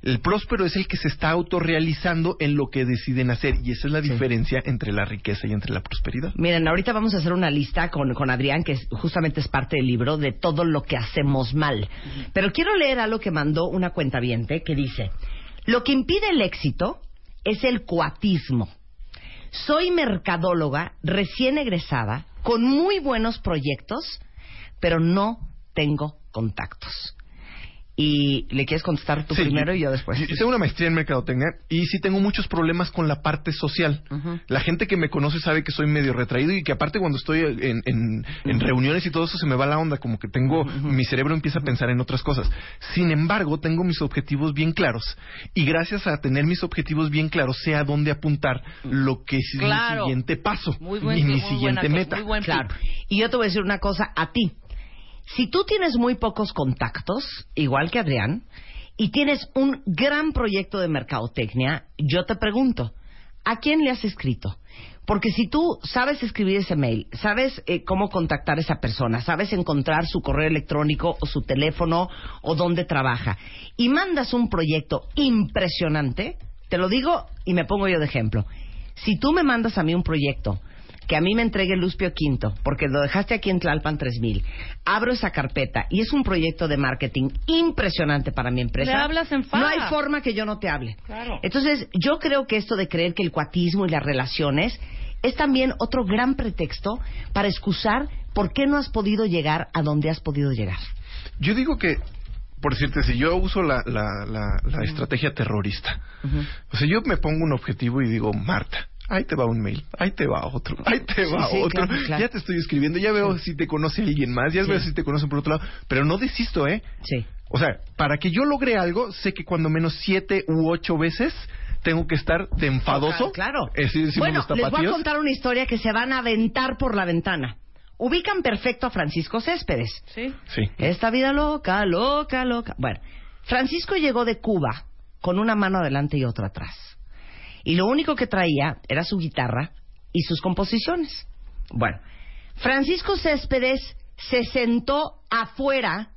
S2: El próspero es el que se está autorrealizando en lo que deciden hacer y esa es la
S1: Sí.
S2: diferencia entre la riqueza y entre la prosperidad.
S1: Miren, ahorita vamos a hacer una lista con, con Adrián, que es- justamente es parte del libro, de todo lo que hacemos mal. Pero quiero leer algo que mandó una cuenta que dice, lo que impide el éxito es el coatismo. Soy mercadóloga recién egresada, con muy buenos proyectos, pero no tengo contactos. Y le quieres contestar tú
S2: Sí,
S1: primero y yo después.
S2: Yo hice una maestría en mercadotecnia y sí tengo muchos problemas con la parte social. La gente que me conoce sabe que soy medio retraído y que aparte cuando estoy en, en- en reuniones y todo eso se me va la onda, como que tengo, mi cerebro empieza a pensar en otras cosas. Sin embargo, tengo mis objetivos bien claros y gracias a tener mis objetivos bien claros sé a dónde apuntar lo que es mi siguiente paso
S3: Muy buen
S2: y mi
S3: muy
S2: siguiente
S3: buena-
S2: meta.
S3: muy buen
S1: Claro. Y yo te voy a decir una cosa a ti. Si tú tienes muy pocos contactos, igual que Adrián, y tienes un gran proyecto de mercadotecnia, yo te pregunto, ¿a quién le has escrito? Porque si tú sabes escribir ese mail, sabes eh, cómo contactar a esa persona, sabes encontrar su correo electrónico o su teléfono o dónde trabaja, y mandas un proyecto impresionante, te lo digo y me pongo yo de ejemplo. Si tú me mandas a mí un proyecto que a mí me entregue Luspio Quinto, porque lo dejaste aquí en Tlalpan 3000, abro esa carpeta y es un proyecto de marketing impresionante para mi empresa.
S3: Le hablas en.
S1: No hay forma que yo no te hable.
S3: Claro.
S1: Entonces, yo creo que esto de creer que el cuatismo y las relaciones es también otro gran pretexto para excusar por qué no has podido llegar a donde has podido llegar.
S2: Yo digo que, por decirte, si yo uso la, la, la, la estrategia terrorista, o sea, yo me pongo un objetivo y digo, Marta, ahí te va un mail, ahí te va otro, ahí te va
S1: Sí, sí,
S2: otro,
S1: claro, claro.
S2: ya te estoy escribiendo, ya veo si te conoce alguien más, ya
S1: Sí.
S2: veo si te conocen por otro lado, pero no desisto, ¿eh?
S1: Sí.
S2: O sea, para que yo logre algo, sé que cuando menos siete u ocho veces tengo que estar de enfadoso.
S1: Claro.
S2: Es decir, decimos
S1: bueno,
S2: los
S1: les voy a contar una historia que se van a aventar por la ventana. Ubican perfecto a Francisco Céspedes.
S3: Sí.
S2: Sí.
S1: Esta vida loca, loca, loca. Bueno, Francisco llegó de Cuba con una mano adelante y otra atrás. Y lo único que traía era su guitarra y sus composiciones. Bueno, Francisco Céspedes se sentó afuera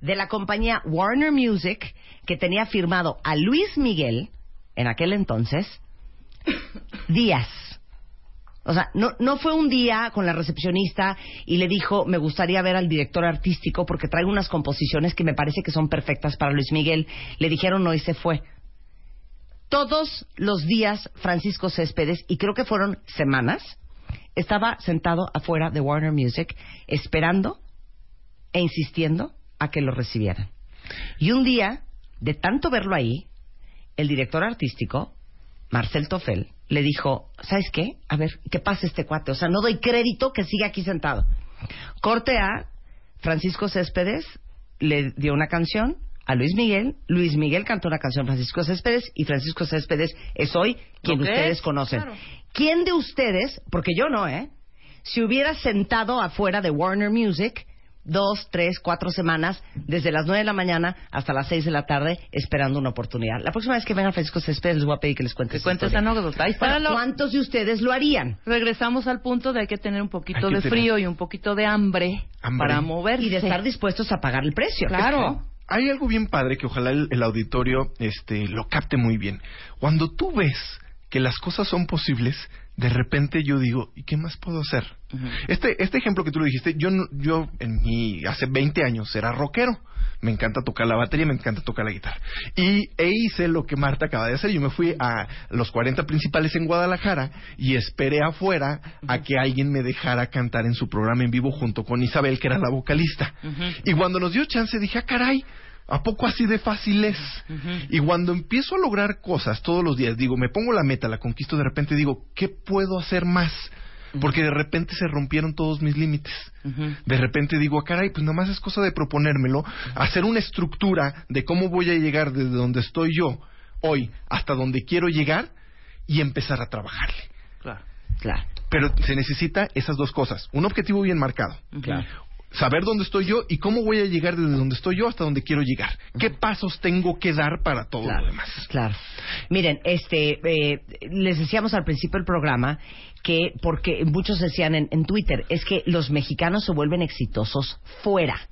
S1: de la compañía Warner Music que tenía firmado a Luis Miguel en aquel entonces días. O sea, no, no fue un día con la recepcionista y le dijo, me gustaría ver al director artístico porque traigo unas composiciones que me parece que son perfectas para Luis Miguel. Le dijeron no y se fue. Todos los días Francisco Céspedes, y creo que fueron semanas, estaba sentado afuera de Warner Music esperando e insistiendo a que lo recibieran. Y un día, de tanto verlo ahí, el director artístico, Marcel Toffel, le dijo, ¿sabes qué? A ver, ¿qué pasa este cuate? O sea, no doy crédito que siga aquí sentado. Corte a Francisco Céspedes, le dio una canción a Luis Miguel, Luis Miguel cantó una canción a Francisco Céspedes y Francisco Céspedes es hoy quien ustedes conocen.
S3: Claro.
S1: ¿Quién de ustedes, porque yo no, eh? Si hubiera sentado afuera de Warner Music dos, tres, cuatro semanas, desde las nueve de la mañana hasta las seis de la tarde, esperando una oportunidad. La próxima vez que venga Francisco Céspedes les voy a pedir que les cuente
S3: Que
S1: esa
S3: cuentes
S1: Bueno,
S3: lo-
S1: ¿Cuántos de ustedes lo harían?
S3: Regresamos al punto de hay que tener un poquito de
S2: tener-
S3: frío y un poquito de hambre,
S2: Hambre.
S3: para moverse.
S1: Y de estar dispuestos a pagar el precio.
S3: Claro.
S2: Hay algo bien padre que ojalá el, el auditorio este, lo capte muy bien. Cuando tú ves que las cosas son posibles, de repente yo digo, ¿y qué más puedo hacer? este, este ejemplo que tú lo dijiste, yo, yo en mi, hace 20 años era rockero. Me encanta tocar la batería, me encanta tocar la guitarra. Y e hice lo que Marta acaba de hacer. Yo me fui a los 40 principales en Guadalajara y esperé afuera a que alguien me dejara cantar en su programa en vivo junto con Isabel, que era la vocalista. Y cuando nos dio chance dije, ah, caray, ¿A poco así de fácil es? Y cuando empiezo a lograr cosas todos los días, digo, me pongo la meta, la conquisto, de repente digo, ¿qué puedo hacer más? Porque de repente se rompieron todos mis límites. De repente digo, ah, caray, pues nada más es cosa de proponérmelo, hacer una estructura de cómo voy a llegar desde donde estoy yo hoy hasta donde quiero llegar y empezar a trabajarle.
S3: Claro.
S1: Claro.
S2: Pero se necesita esas dos cosas, un objetivo bien marcado.
S1: Claro.
S2: Saber dónde estoy yo y cómo voy a llegar desde donde estoy yo hasta donde quiero llegar. ¿Qué pasos tengo que dar para todo
S1: Claro,
S2: lo demás?
S1: Claro. Miren, este, eh, les decíamos al principio del programa que, porque muchos decían en, en Twitter, es que los mexicanos se vuelven exitosos fuera.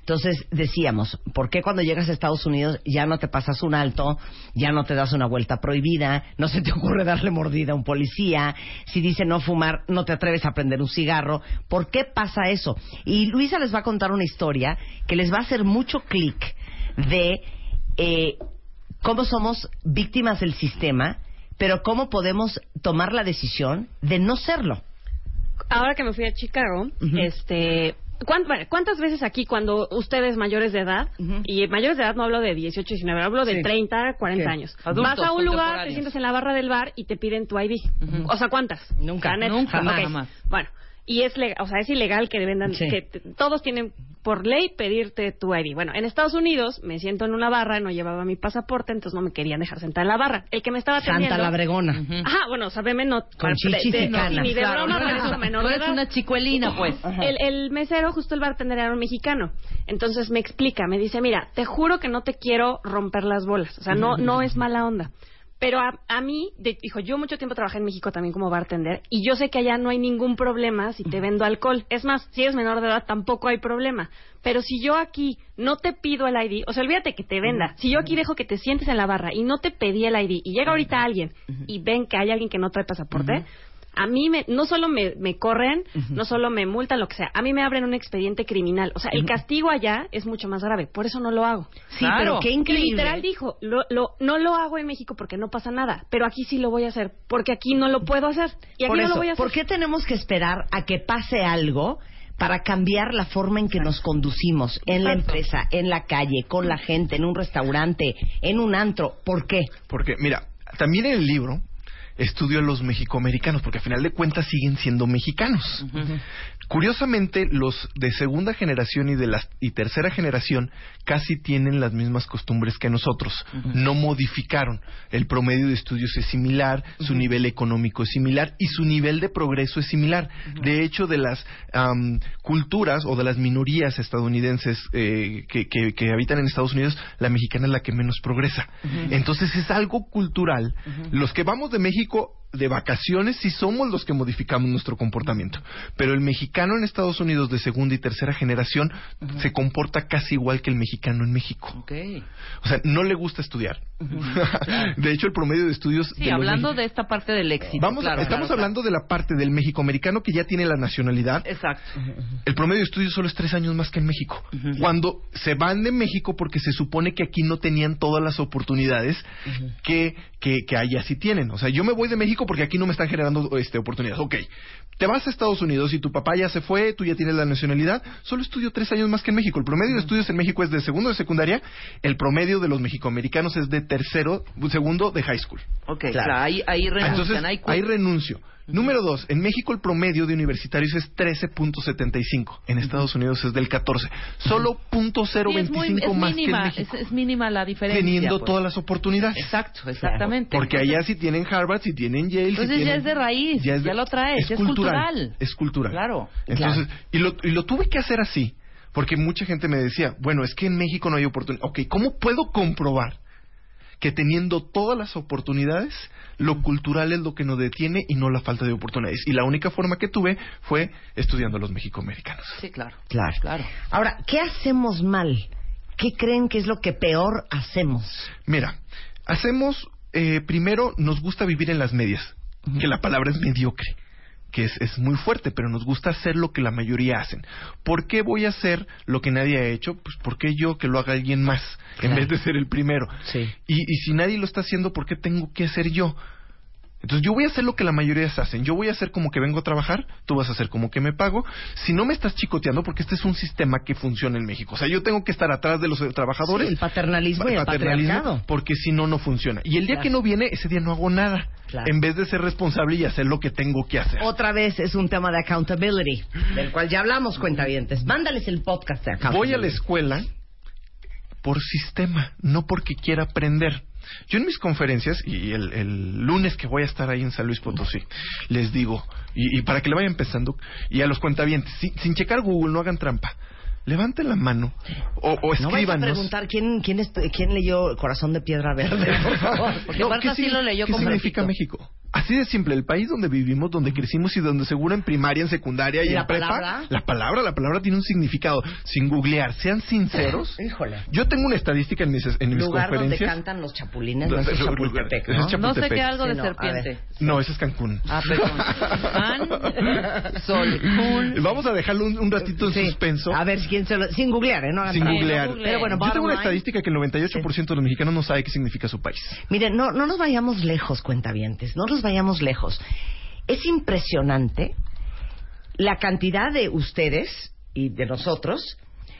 S1: Entonces decíamos, ¿por qué cuando llegas a Estados Unidos ya no te pasas un alto, ya no te das una vuelta prohibida, no se te ocurre darle mordida a un policía, si dice no fumar, no te atreves a prender un cigarro? ¿Por qué pasa eso? Y Luisa les va a contar una historia que les va a hacer mucho clic de eh, cómo somos víctimas del sistema, pero cómo podemos tomar la decisión de no serlo.
S5: ahora que me fui a Chicago, este, ¿cuán- bueno, ¿cuántas veces aquí cuando ustedes mayores de edad,
S1: Ujú.
S5: y mayores de edad no hablo de 18, 19, hablo de
S1: Sí.
S5: 30, 40
S1: Sí.
S5: años,
S3: Adultos,
S5: vas a un lugar, te sientas en la barra del bar y te piden tu ID? O sea, ¿cuántas?
S1: Nunca,
S3: nunca,
S5: Ok.
S3: jamás.
S5: Bueno, y es legal, o sea, es ilegal que vendan,
S1: Sí.
S5: que todos tienen por ley pedirte tu ID. Bueno, en Estados Unidos me siento en una barra, no llevaba mi pasaporte, entonces no me querían dejar sentar en la barra. El que me estaba.
S1: Santa la Bregona.
S5: Ajá, bueno, veme no...
S1: Con chichis y
S5: no,
S1: canas.
S5: Ni de
S3: Claro,
S5: broma
S3: no
S5: parezco menor
S3: no
S5: de
S3: eres una chicuelina, pues.
S5: El, el mesero, justo el bartender, era un mexicano. Entonces me explica, me dice, mira, te juro que no te quiero romper las bolas. O sea, no, no es mala onda. Pero a, a mí, de- dijo, yo mucho tiempo trabajé en México también como bartender y yo sé que allá no hay ningún problema si te vendo alcohol. Es más, si eres menor de edad tampoco hay problema. Pero si yo aquí no te pido el ID, o sea, olvídate que te venda. Si yo aquí dejo que te sientes en la barra y no te pedí el ID y llega ahorita alguien y ven que hay alguien que no trae pasaporte, a mí me, no solo me, me corren, no solo me multan, lo que sea, a mí me abren un expediente criminal. O sea, el castigo allá es mucho más grave, por eso no lo hago.
S1: Sí,
S3: Claro.
S1: pero qué increíble.
S5: Literal dijo, lo, lo- no lo hago en México porque no pasa nada, pero aquí sí lo voy a hacer, porque aquí no lo puedo hacer. Y aquí
S1: Por
S5: no lo voy a hacer.
S1: ¿por qué tenemos que esperar a que pase algo para cambiar la forma en que nos conducimos en la empresa, en la calle, con la gente, en un restaurante, en un antro? ¿Por qué?
S2: Porque, mira, también en el libro estudio a los mexicoamericanos, porque a final de cuentas siguen siendo mexicanos. Curiosamente, los de segunda generación y de la y tercera generación casi tienen las mismas costumbres que nosotros. No modificaron. El promedio de estudios es similar, su nivel económico es similar y su nivel de progreso es similar. De hecho, de las culturas o de las minorías estadounidenses eh, que, que- que habitan en Estados Unidos, la mexicana es la que menos progresa. Entonces es algo cultural. Los que vamos de México de vacaciones sí somos los que modificamos nuestro comportamiento. Pero el mexicano en Estados Unidos de segunda y tercera generación se comporta casi igual que el mexicano en México.
S3: Ok.
S2: O sea, no le gusta estudiar. de hecho, el promedio de estudios...
S3: Sí,
S2: de
S3: hablando de esta parte del éxito.
S2: Vamos,
S3: claro,
S2: estamos
S3: claro,
S2: hablando de la parte del mexicoamericano que ya tiene la nacionalidad.
S3: Exacto.
S2: El promedio de estudios solo es tres años más que en México. Cuando se van de México porque se supone que aquí no tenían todas las oportunidades que, que, que allá sí tienen. O sea, yo me voy de México porque aquí no me están generando este, oportunidades. Ok, te vas a Estados Unidos y tu papá ya se fue, tú ya tienes la nacionalidad, solo estudio tres años más que en México. El promedio de estudios en México es de segundo de secundaria, el promedio de los mexicoamericanos es de tercero, segundo de high school.
S3: Ok,
S1: Claro.
S3: claro. ahí, ahí renuncian.
S2: Entonces, ahí renuncio. Número dos, en México el promedio de universitarios es 13.75. En Estados Unidos es del 14. Solo punto
S3: Sí, es, muy,
S2: 0.25
S3: es
S2: más
S3: mínima,
S2: que en México.
S3: es mínima la diferencia.
S2: teniendo
S3: pues.
S2: todas las oportunidades.
S3: Exacto, exactamente.
S2: Porque allá sí tienen Harvard, sí tienen Yale. sí
S3: Entonces ya
S2: tienen-
S3: es de raíz, ya,
S2: es de-
S3: lo traes, ya es cultural.
S2: Es cultural.
S3: Claro.
S2: Entonces, y, lo, y lo tuve que hacer así, porque mucha gente me decía, bueno, es que en México no hay oportunidad. Ok, ¿cómo puedo comprobar que teniendo todas las oportunidades, lo cultural es lo que nos detiene y no la falta de oportunidades? Y la única forma que tuve fue estudiando a los mexicoamericanos.
S3: Sí, claro.
S1: Claro.
S3: Claro.
S1: Ahora, ¿qué hacemos mal? ¿Qué creen que es lo que peor hacemos?
S2: Mira, hacemos eh, primero nos gusta vivir en las medias, que la palabra es mediocre que es, es, muy fuerte, pero nos gusta hacer lo que la mayoría hacen. ¿Por qué voy a hacer lo que nadie ha hecho? Pues porque yo que lo haga alguien más, en vez de ser el primero.
S1: Sí.
S2: Y, y si nadie lo está haciendo, ¿por qué tengo que hacer yo? Entonces yo voy a hacer lo que la mayoría hacen. Yo voy a hacer como que vengo a trabajar, tú vas a hacer como que me pago. Si no me estás chicoteando, porque este es un sistema que funciona en México. O sea, yo tengo que estar atrás de los trabajadores.
S1: Sí, el paternalismo y el patriarcado.
S2: Porque si no, no funciona. Y el día
S1: Claro.
S2: que no viene, ese día no hago nada.
S1: Claro.
S2: En vez de ser responsable y hacer lo que tengo que hacer.
S1: Otra vez es un tema de accountability, del cual ya hablamos, cuentavientes. Mándales el podcast de accountability.
S2: Voy a la escuela por sistema, no porque quiera aprender. Yo en mis conferencias, y el, el lunes que voy a estar ahí en San Luis Potosí, les digo, y, para que le vayan pensando, y a los cuentavientes, si- sin checar Google, no hagan trampa. Levanten la mano o, o
S1: No vais a
S2: escríbanos.
S1: preguntar quién, quién, es- quién leyó Corazón de Piedra Verde, por favor.
S3: Porque Marta
S2: ¿qué
S3: sí
S2: signi-
S3: lo leyó
S2: ¿Qué significa. México? Así de simple, el país donde vivimos, donde crecimos y donde seguro en primaria, en secundaria y
S1: ¿Y la
S2: en prepa,
S1: palabra?
S2: la palabra, la palabra tiene un significado. Sin googlear, sean sinceros.
S1: Híjole.
S2: Yo tengo una estadística en mis, en mis
S1: Lugar donde
S2: conferencias.
S1: cantan los chapulines, no es
S2: Lugar-
S1: Chapultepec, ¿no?
S2: es Chapultepec.
S3: No sé qué algo de
S1: Sí, no,
S3: serpiente.
S2: No, ese es Cancún.
S3: Ah, perdón. Sol.
S2: Vamos a dejarlo un, un ratito en
S1: Sí.
S2: suspenso.
S1: A ver, ¿quién se lo... sin googlear, ¿eh? No hagan
S2: sin googlear.
S1: Pero bueno,
S2: Yo tengo una
S1: line-
S2: estadística que el 98% de los mexicanos no sabe qué significa su país.
S1: Miren, no, no nos vayamos lejos, cuentavientes, no nos vayamos lejos. Es impresionante la cantidad de ustedes y de nosotros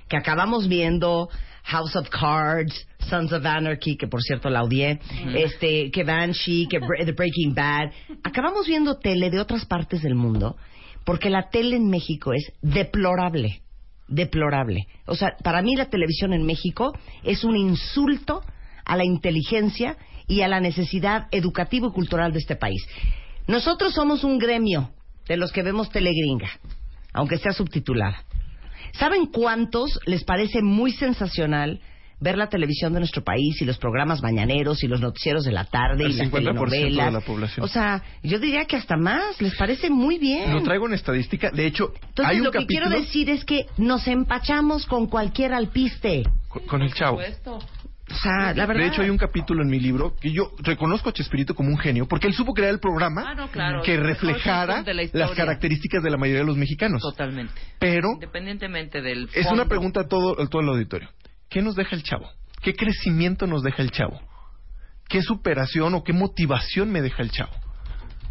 S1: que acabamos viendo House of Cards, Sons of Anarchy, que por cierto la odié, este, que Banshee, que The Breaking Bad. Acabamos viendo tele de otras partes del mundo porque la tele en México es deplorable, deplorable. O sea, para mí la televisión en México es un insulto a la inteligencia y a la necesidad educativa y cultural de este país. Nosotros somos un gremio de los que vemos telegringa, aunque sea subtitulada. ¿Saben cuántos les parece muy sensacional ver la televisión de nuestro país y los programas mañaneros y los noticieros de la tarde
S2: El
S1: y las
S2: 50% de
S1: telenovelas?
S2: la población.
S1: O sea, yo diría que hasta más, les parece muy bien.
S2: Lo traigo en estadística. De hecho,
S1: Entonces,
S2: hay un
S1: lo que quiero decir es que nos empachamos con cualquier alpiste.
S2: con, con el chavo.
S1: O sea, la verdad.
S2: De hecho, hay un capítulo en mi libro que yo reconozco a Chespirito como un genio, porque él supo crear el programa
S3: Ah, no, claro.
S2: que reflejara
S3: la
S2: las características de la mayoría de los mexicanos.
S3: Totalmente.
S2: Pero
S3: Independientemente del.
S2: es una pregunta a todo, a todo el auditorio. ¿Qué nos deja el chavo? ¿Qué crecimiento nos deja el chavo? ¿Qué superación o qué motivación me deja el chavo?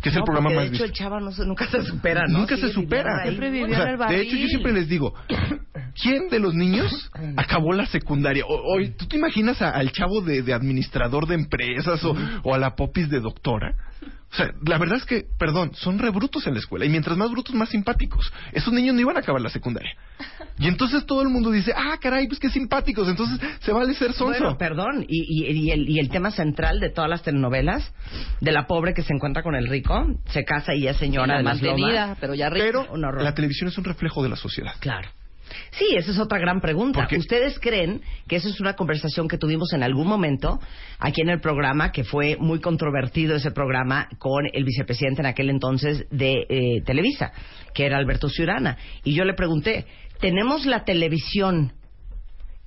S2: Que es el programa más
S1: de hecho
S2: visto.
S1: el chava no se- nunca se supera, ¿no?
S2: Nunca se supera.
S3: Siempre vivió
S2: O sea,
S3: en el
S2: de hecho, yo siempre les digo, ¿quién de los niños acabó la secundaria? O- Hoy, ¿tú te imaginas a- al chavo de, de administrador de empresas o, o a la popis de doctora? O sea, la verdad es que, perdón, son rebrutos en la escuela. Y mientras más brutos, más simpáticos. Esos niños no iban a acabar la secundaria. Y entonces todo el mundo dice, ah, caray, pues qué simpáticos. Entonces se vale ser sonso.
S1: Bueno, perdón, y, y- y el, y el tema central de todas las telenovelas, de la pobre que se encuentra con el rico, se casa y ya es señora
S3: La
S1: de las
S3: mantenida,
S1: lomas.
S3: pero ya rica.
S2: Pero
S1: un horror.
S2: la televisión es un reflejo de la sociedad.
S1: Claro. Sí, esa es otra gran pregunta.
S2: Porque-
S1: ¿Ustedes creen que esa es una conversación que tuvimos en algún momento aquí en el programa, que fue muy controvertido ese programa con el vicepresidente en aquel entonces de eh, Televisa, que era Alberto Ciurana? Y yo le pregunté, ¿tenemos la televisión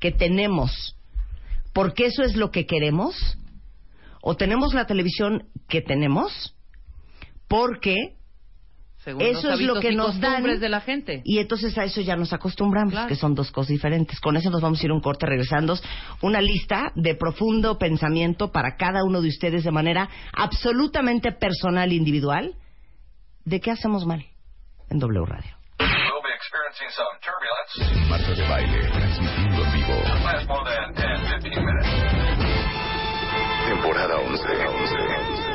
S1: que tenemos porque eso es lo que queremos? ¿O tenemos la televisión que tenemos porque
S3: Según
S1: eso
S3: los
S1: es lo que nos dan
S3: costumbres de la gente.
S1: y entonces a eso ya nos acostumbramos,
S3: Claro.
S1: que son dos cosas diferentes. Con eso nos vamos a ir un corte regresando. Una lista de profundo pensamiento para cada uno de ustedes de manera absolutamente personal e individual de qué hacemos mal en W Radio.
S4: Marta de Baile, transmitiendo en vivo.
S6: Last more than 10, 15 minutes.
S4: Temporada 11.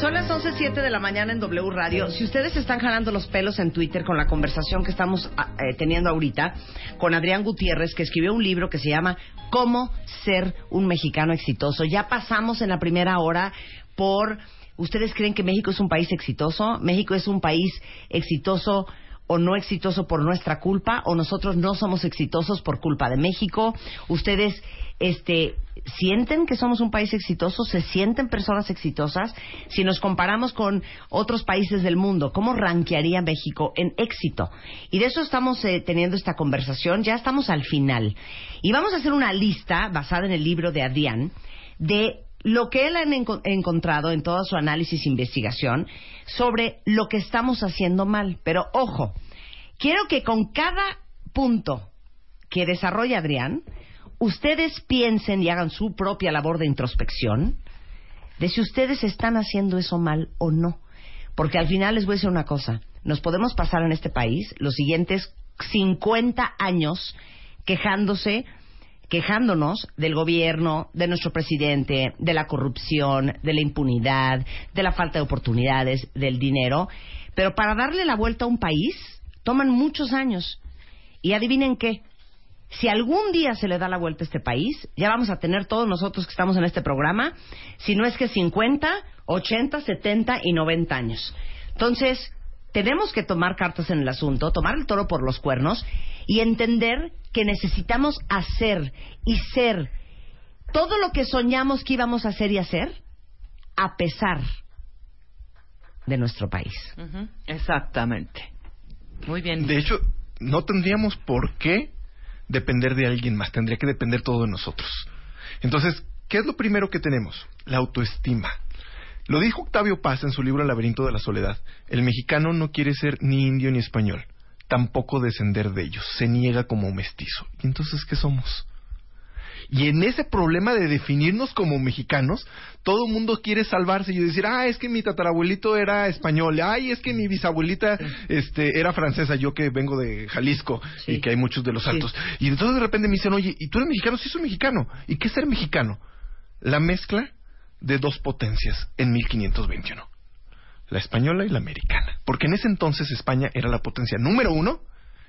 S1: Son las 11.07 de la mañana en W Radio. Si ustedes están jalando los pelos en Twitter con la conversación que estamos ah, eh, teniendo ahorita con Adrián Gutiérrez, que escribió un libro que se llama Cómo ser un mexicano exitoso. Ya pasamos en la primera hora por... ¿Ustedes creen que México es un país exitoso? México es un país exitoso o no exitoso por nuestra culpa o nosotros no somos exitosos por culpa de México. Ustedes este sienten que somos un país exitoso, se sienten personas exitosas. Si nos comparamos con otros países del mundo, ¿cómo rankearía México en éxito? Y de eso estamos eh, teniendo esta conversación, ya estamos al final. Y vamos a hacer una lista basada en el libro de Adrián de lo que él ha enco- encontrado en toda su análisis e investigación sobre lo que estamos haciendo mal. Pero ojo, quiero que con cada punto que desarrolla Adrián, ustedes piensen y hagan su propia labor de introspección de si ustedes están haciendo eso mal o no. Porque al final les voy a decir una cosa, nos podemos pasar en este país los siguientes 50 años quejándose quejándonos del gobierno, de nuestro presidente, de la corrupción, de la impunidad, de la falta de oportunidades, del dinero. Pero para darle la vuelta a un país toman muchos años. Y adivinen qué, si algún día se le da la vuelta a este país, ya vamos a tener todos nosotros que estamos en este programa, si no es que 50, 80, 70 y 90 años. Entonces, tenemos que tomar cartas en el asunto, tomar el toro por los cuernos y entender que necesitamos hacer y ser todo lo que soñamos que íbamos a hacer y hacer a pesar de nuestro país.
S3: Exactamente. Muy bien.
S2: De hecho, no tendríamos por qué depender de alguien más, tendría que depender todo de nosotros. Entonces, ¿qué es lo primero que tenemos? La autoestima. Lo dijo Octavio Paz en su libro El laberinto de la soledad. El mexicano no quiere ser ni indio ni español, tampoco descender de ellos, se niega como mestizo. ¿Y entonces qué somos? Y en ese problema de definirnos como mexicanos, todo el mundo quiere salvarse y decir, ah, es que mi tatarabuelito era español, ay, es que mi bisabuelita este, era francesa, yo que vengo de Jalisco
S1: Sí.
S2: y que hay muchos de los
S1: Sí.
S2: altos. Y entonces de repente me dicen, oye, ¿y tú eres mexicano? Sí, soy mexicano. ¿Y qué es ser mexicano? La mezcla de dos potencias en 1521. La española y la americana. Porque en ese entonces España era la potencia número uno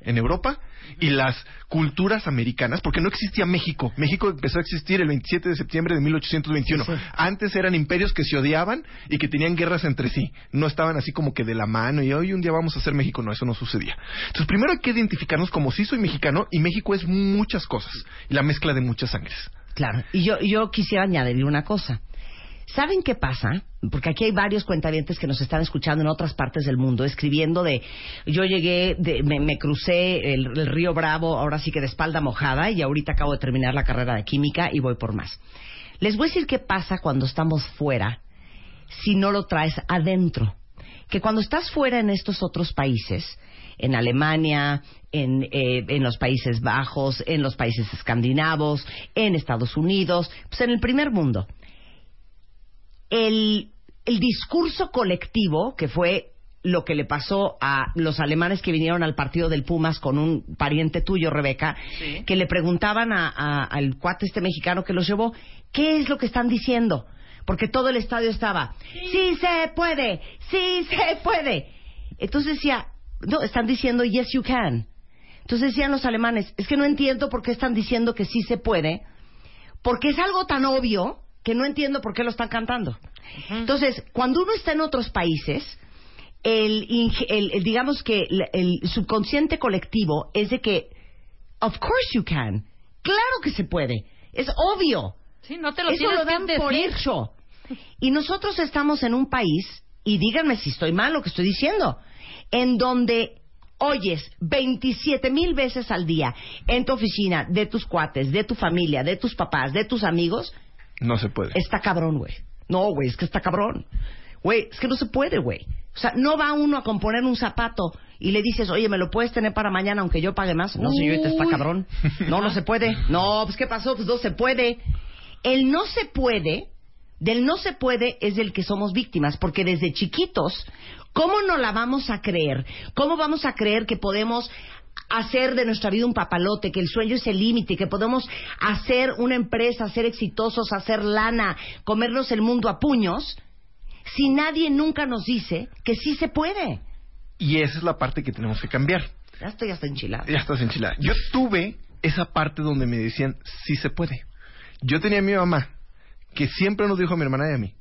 S2: en Europa y las culturas americanas, porque no existía México. México empezó a existir el 27 de septiembre de 1821.
S1: Sí, sí.
S2: Antes eran imperios que se odiaban y que tenían guerras entre sí. No estaban así como que de la mano y hoy un día vamos a ser México. No, eso no sucedía. Entonces, primero hay que identificarnos como sí soy mexicano y México es muchas cosas y la mezcla de muchas sangres.
S1: Claro. Y yo, yo quisiera añadir una cosa. ¿Saben qué pasa? Porque aquí hay varios cuentavientes que nos están escuchando en otras partes del mundo, escribiendo de, yo llegué, de- me, crucé el, el río Bravo, ahora sí que de espalda mojada, y ahorita acabo de terminar la carrera de química y voy por más. Les voy a decir qué pasa cuando estamos fuera si no lo traes adentro. Que cuando estás fuera en estos otros países, en Alemania, en, eh, en los Países Bajos, en los países escandinavos, en Estados Unidos, pues en el primer mundo, el, el discurso colectivo, que fue lo que le pasó a los alemanes que vinieron al partido del Pumas con un pariente tuyo, Rebeca,
S3: Sí.
S1: que le preguntaban a- a- al cuate este mexicano que los llevó, ¿qué es lo que están diciendo? Porque todo el estadio estaba, sí se puede, sí se puede. Entonces decía, no, están diciendo, yes you can. Entonces decían los alemanes, es que no entiendo por qué están diciendo que sí se puede, porque es algo tan obvio que no entiendo por qué lo están cantando. Entonces, cuando uno está en otros países, el, el- el- digamos que el, el subconsciente colectivo es de que, of course you can, claro que se puede, es obvio.
S3: Sí, no te lo
S1: Eso lo dan por hecho. Y nosotros estamos en un país, y díganme si estoy mal lo que estoy diciendo, en donde oyes 27 mil veces al día en tu oficina, de tus cuates, de tu familia, de tus papás, de tus amigos,
S2: No se puede.
S1: está cabrón, güey. No, güey, es que está cabrón. Güey, es que no se puede, güey. O sea, no va uno a componer un zapato y le dices, oye, ¿me lo puedes tener para mañana aunque yo pague más? No, señorita, está cabrón. No, no se puede. No, pues ¿qué pasó? Pues no se puede. El no se puede, del no se puede es del que somos víctimas, porque desde chiquitos, ¿cómo no la vamos a creer? ¿Cómo vamos a creer que podemos hacer de nuestra vida un papalote, que el sueño es el límite, que podemos hacer una empresa, ser exitosos, hacer lana, comernos el mundo a puños, si nadie nunca nos dice que sí se puede?
S2: Y esa es la parte que tenemos que cambiar.
S1: Ya estoy hasta enchilado.
S2: Ya estás enchilada. Yo tuve esa parte donde me decían, sí se puede. Yo tenía a mi mamá, que siempre nos dijo a mi hermana y a mí,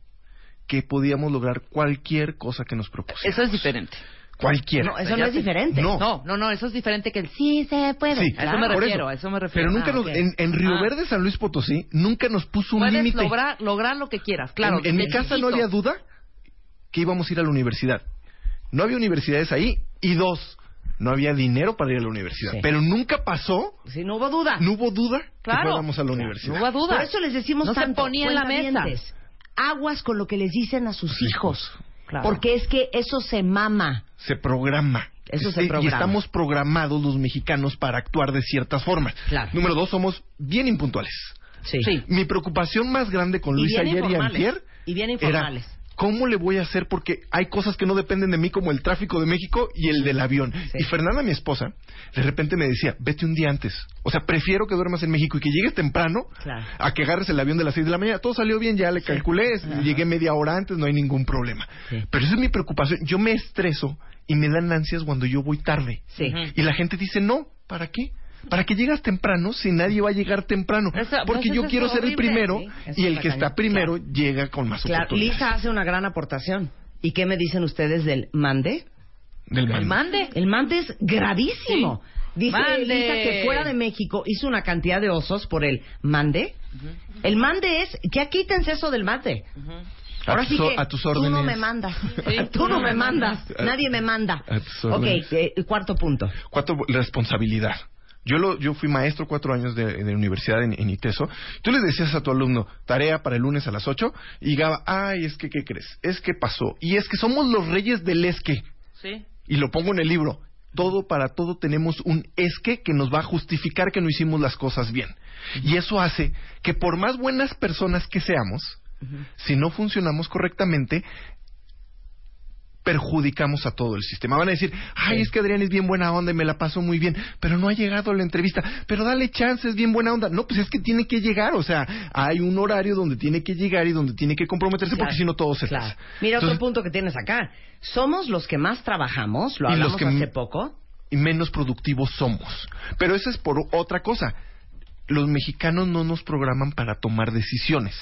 S2: que podíamos lograr cualquier cosa que nos propusiéramos.
S3: Eso es diferente.
S2: Cualquiera.
S1: No, eso no es diferente.
S2: No.
S3: No, no, no, eso es diferente que el sí se puede.
S2: Sí,
S3: a eso me
S2: por
S3: refiero, a eso me refiero.
S2: Pero nunca
S3: Ah,
S2: nos, en, en Río
S3: Ah.
S2: Verde, San Luis Potosí, nunca nos puso un
S3: Puedes
S2: límite.
S3: lograr, lograr lo que quieras, claro.
S2: en, en mi casa no había duda que íbamos a ir a la universidad. No había universidades ahí. Y dos, no había dinero para ir a la universidad.
S1: Sí.
S2: Pero nunca pasó,
S1: Si no hubo duda.
S2: no hubo duda
S3: Claro.
S2: que fuéramos a la universidad.
S3: No hubo duda.
S1: Por eso les decimos
S3: no
S1: tanto,
S3: se ponía en la mesa.
S1: Aguas con lo que les dicen a sus hijos.
S3: Claro.
S1: Porque es que eso se mama.
S2: Se programa.
S1: Eso se programa.
S2: Y estamos programados los mexicanos para actuar de ciertas formas.
S1: Claro.
S2: Número dos, somos bien impuntuales.
S1: Sí.
S3: Sí.
S2: Mi preocupación más grande con Luis ayer y antier
S1: Y bien
S2: era
S1: informales.
S2: ¿Cómo le voy a hacer? Porque hay cosas que no dependen de mí, como el tráfico de México y el del avión.
S1: Sí.
S2: Y Fernanda, mi esposa, de repente me decía, vete un día antes. O sea, prefiero que duermas en México y que llegues temprano
S1: Claro.
S2: a que agarres el avión de las 6 de la mañana. Todo salió bien, ya le calculé, llegué media hora antes, no hay ningún problema.
S1: Sí.
S2: Pero esa es mi preocupación. Yo me estreso y me dan ansias cuando yo voy tarde. Y la gente dice, no, ¿para qué? ¿Para qué llegas temprano si nadie va a llegar temprano?
S3: Eso-
S2: Porque
S3: pues
S2: yo quiero ser el primero
S1: sí.
S2: Y el que
S1: caña.
S2: está primero llega con más
S1: Claro,
S2: oportunidades.
S1: Lisa hace una gran aportación. ¿Y qué me dicen ustedes del mande?
S2: Del
S3: El mande.
S1: El mande es gravísimo. Dice
S3: Mande.
S1: Lisa que fuera de México hizo una cantidad de osos por el mande. El mande es, ya quítense eso del mande.
S2: A
S1: Ahora sí que
S2: a tus
S1: tú no
S2: órdenes.
S1: me mandas.
S3: Sí,
S1: tú no me mandas.
S2: A-
S1: Nadie me manda.
S2: a tus
S1: Ok,
S2: órdenes.
S1: eh, el cuarto punto.
S2: Cuatro, responsabilidad. Yo, lo, yo fui maestro cuatro años de, de universidad en, en ITESO. Tú le decías a tu alumno, tarea para el lunes a las ocho, y llegaba, ay, es que, ¿qué crees? Es que pasó. Y es que somos los reyes del es que.
S3: Sí.
S2: Y lo pongo en el libro. Todo para todo tenemos un es que que nos va a justificar que no hicimos las cosas bien. Y eso hace que por más buenas personas que seamos, si no funcionamos correctamente, perjudicamos a todo el sistema. Van a decir, ay, es que Adrián es bien buena onda y me la paso muy bien, pero no ha llegado a la entrevista, pero dale chance, es bien buena onda. No, pues es que tiene que llegar, o sea, hay un horario donde tiene que llegar y donde tiene que comprometerse porque si no todo se
S1: claro. Mira otro punto que tienes acá. Somos los que más trabajamos, lo hablamos
S2: que
S1: hace poco.
S2: y menos productivos somos. Pero eso es por otra cosa. Los mexicanos no nos programan para tomar decisiones.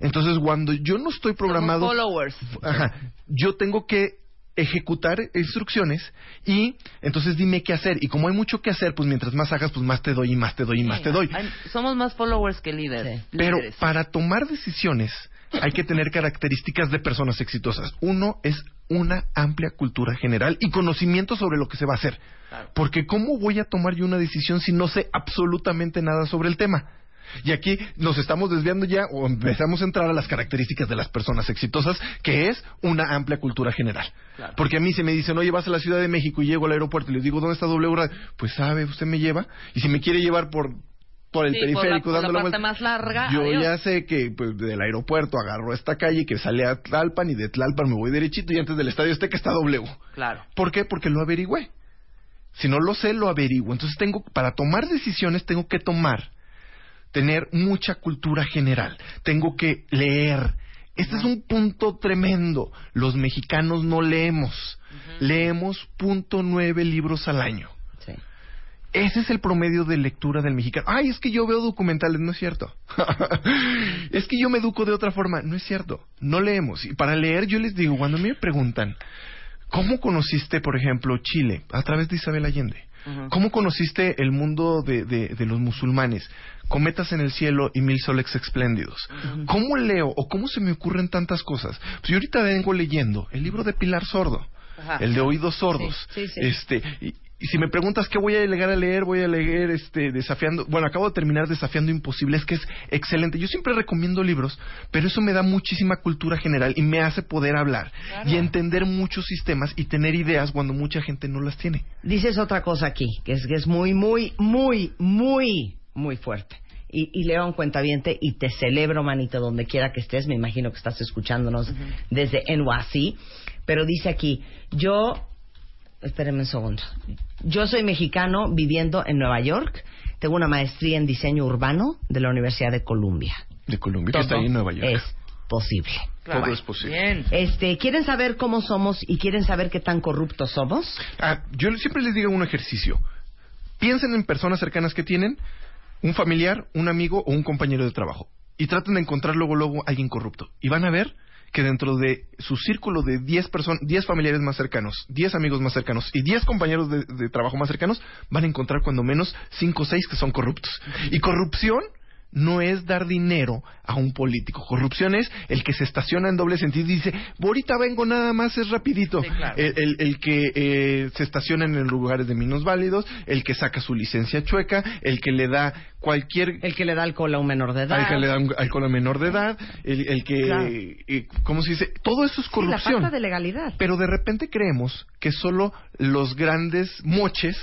S2: Entonces, cuando yo no estoy programado,
S3: Somos followers.
S2: Ajá, yo tengo que ejecutar instrucciones y entonces dime qué hacer. Y como hay mucho que hacer, pues mientras más hagas, pues más te doy y más te doy y más te doy.
S3: Somos más followers que líderes.
S1: Sí.
S2: Pero
S3: Líderes.
S2: para tomar decisiones hay que tener características de personas exitosas. Uno es una amplia cultura general y conocimiento sobre lo que se va a hacer.
S3: Claro.
S2: Porque ¿cómo voy a tomar yo una decisión si no sé absolutamente nada sobre el tema? Y aquí nos estamos desviando ya o empezamos a entrar a las características de las personas exitosas, que es una amplia cultura general.
S3: Claro.
S2: Porque a mí se me dicen, oye, vas a la Ciudad de México y llego al aeropuerto y les digo, ¿dónde está W Radio? Pues sabe, usted me lleva. Y si me quiere llevar por, por el
S3: Sí, por la-
S2: periférico
S3: por la
S2: dando la
S3: parte
S2: vuelta,
S3: más larga,
S2: Yo
S3: adiós.
S2: ya sé que pues, del aeropuerto agarro esta calle que sale a Tlalpan y de Tlalpan me voy derechito y antes del estadio este que está W.
S3: Claro.
S2: ¿Por qué? Porque lo averigüé. Si no lo sé, lo averiguo. Entonces tengo, para tomar decisiones tengo que tomar, tener mucha cultura general. Tengo que leer. Este es un punto tremendo. Los mexicanos no leemos. Leemos punto nueve libros al año.
S1: Sí.
S2: Ese es el promedio de lectura del mexicano. Ay, es que yo veo documentales, no es cierto. es que yo me educo de otra forma, no es cierto. No leemos. Y para leer yo les digo, cuando me preguntan, ¿cómo conociste, por ejemplo, Chile? A través de Isabel Allende. ¿Cómo conociste el mundo de, de- de los musulmanes? Cometas en el cielo y mil soles espléndidos. ¿Cómo leo o cómo se me ocurren tantas cosas? Pues yo ahorita vengo leyendo el libro de Pilar Sordo,
S3: Ajá.
S2: el de Oídos Sordos.
S1: Sí, sí, sí.
S2: Este, y, y si me preguntas qué voy a llegar a leer, voy a leer este desafiando, bueno, acabo de terminar desafiando imposibles, que es excelente. Yo siempre recomiendo libros, pero eso me da muchísima cultura general y me hace poder hablar y entender muchos sistemas y tener ideas cuando mucha gente no las tiene.
S1: Dices otra cosa aquí, que es, que es muy, muy, muy, muy, muy fuerte. Y, y León Cuentaviente, y te celebro, manito, donde quiera que estés. Me imagino que estás escuchándonos desde NYC. Pero dice aquí, yo, espérenme un segundo. Yo soy mexicano viviendo en Nueva York. Tengo una maestría en diseño urbano de la Universidad de Columbia.
S2: De Colombia, que está ahí en Nueva York.
S1: Es posible.
S2: Todo es posible.
S3: Bien.
S1: Este, ¿quieren saber cómo somos y quieren saber qué tan corruptos somos?
S2: Ah, yo siempre les digo un ejercicio. Piensen en personas cercanas que tienen, un familiar, un amigo o un compañero de trabajo. Y traten de encontrar luego, luego alguien corrupto. Y van a ver que dentro de su círculo de 10 personas, 10 familiares más cercanos, 10 amigos más cercanos y 10 compañeros de, de trabajo más cercanos, van a encontrar cuando menos 5 o 6 que son corruptos. Y corrupción no es dar dinero a un político. Corrupción es el que se estaciona en doble sentido y dice, ahorita vengo nada más, es rapidito.
S3: Sí, claro.
S2: el, el- el que eh, se estaciona en lugares de menos válidos, el que saca su licencia chueca, el que le da cualquier...
S1: El que le da alcohol a un menor de edad.
S2: al que le da un alcohol a menor de edad, el, el que...
S1: Claro.
S2: eh, ¿Cómo se dice? Todo eso es
S1: Sí, la
S2: corrupción.
S1: falta de legalidad.
S2: Pero de repente creemos que solo los grandes moches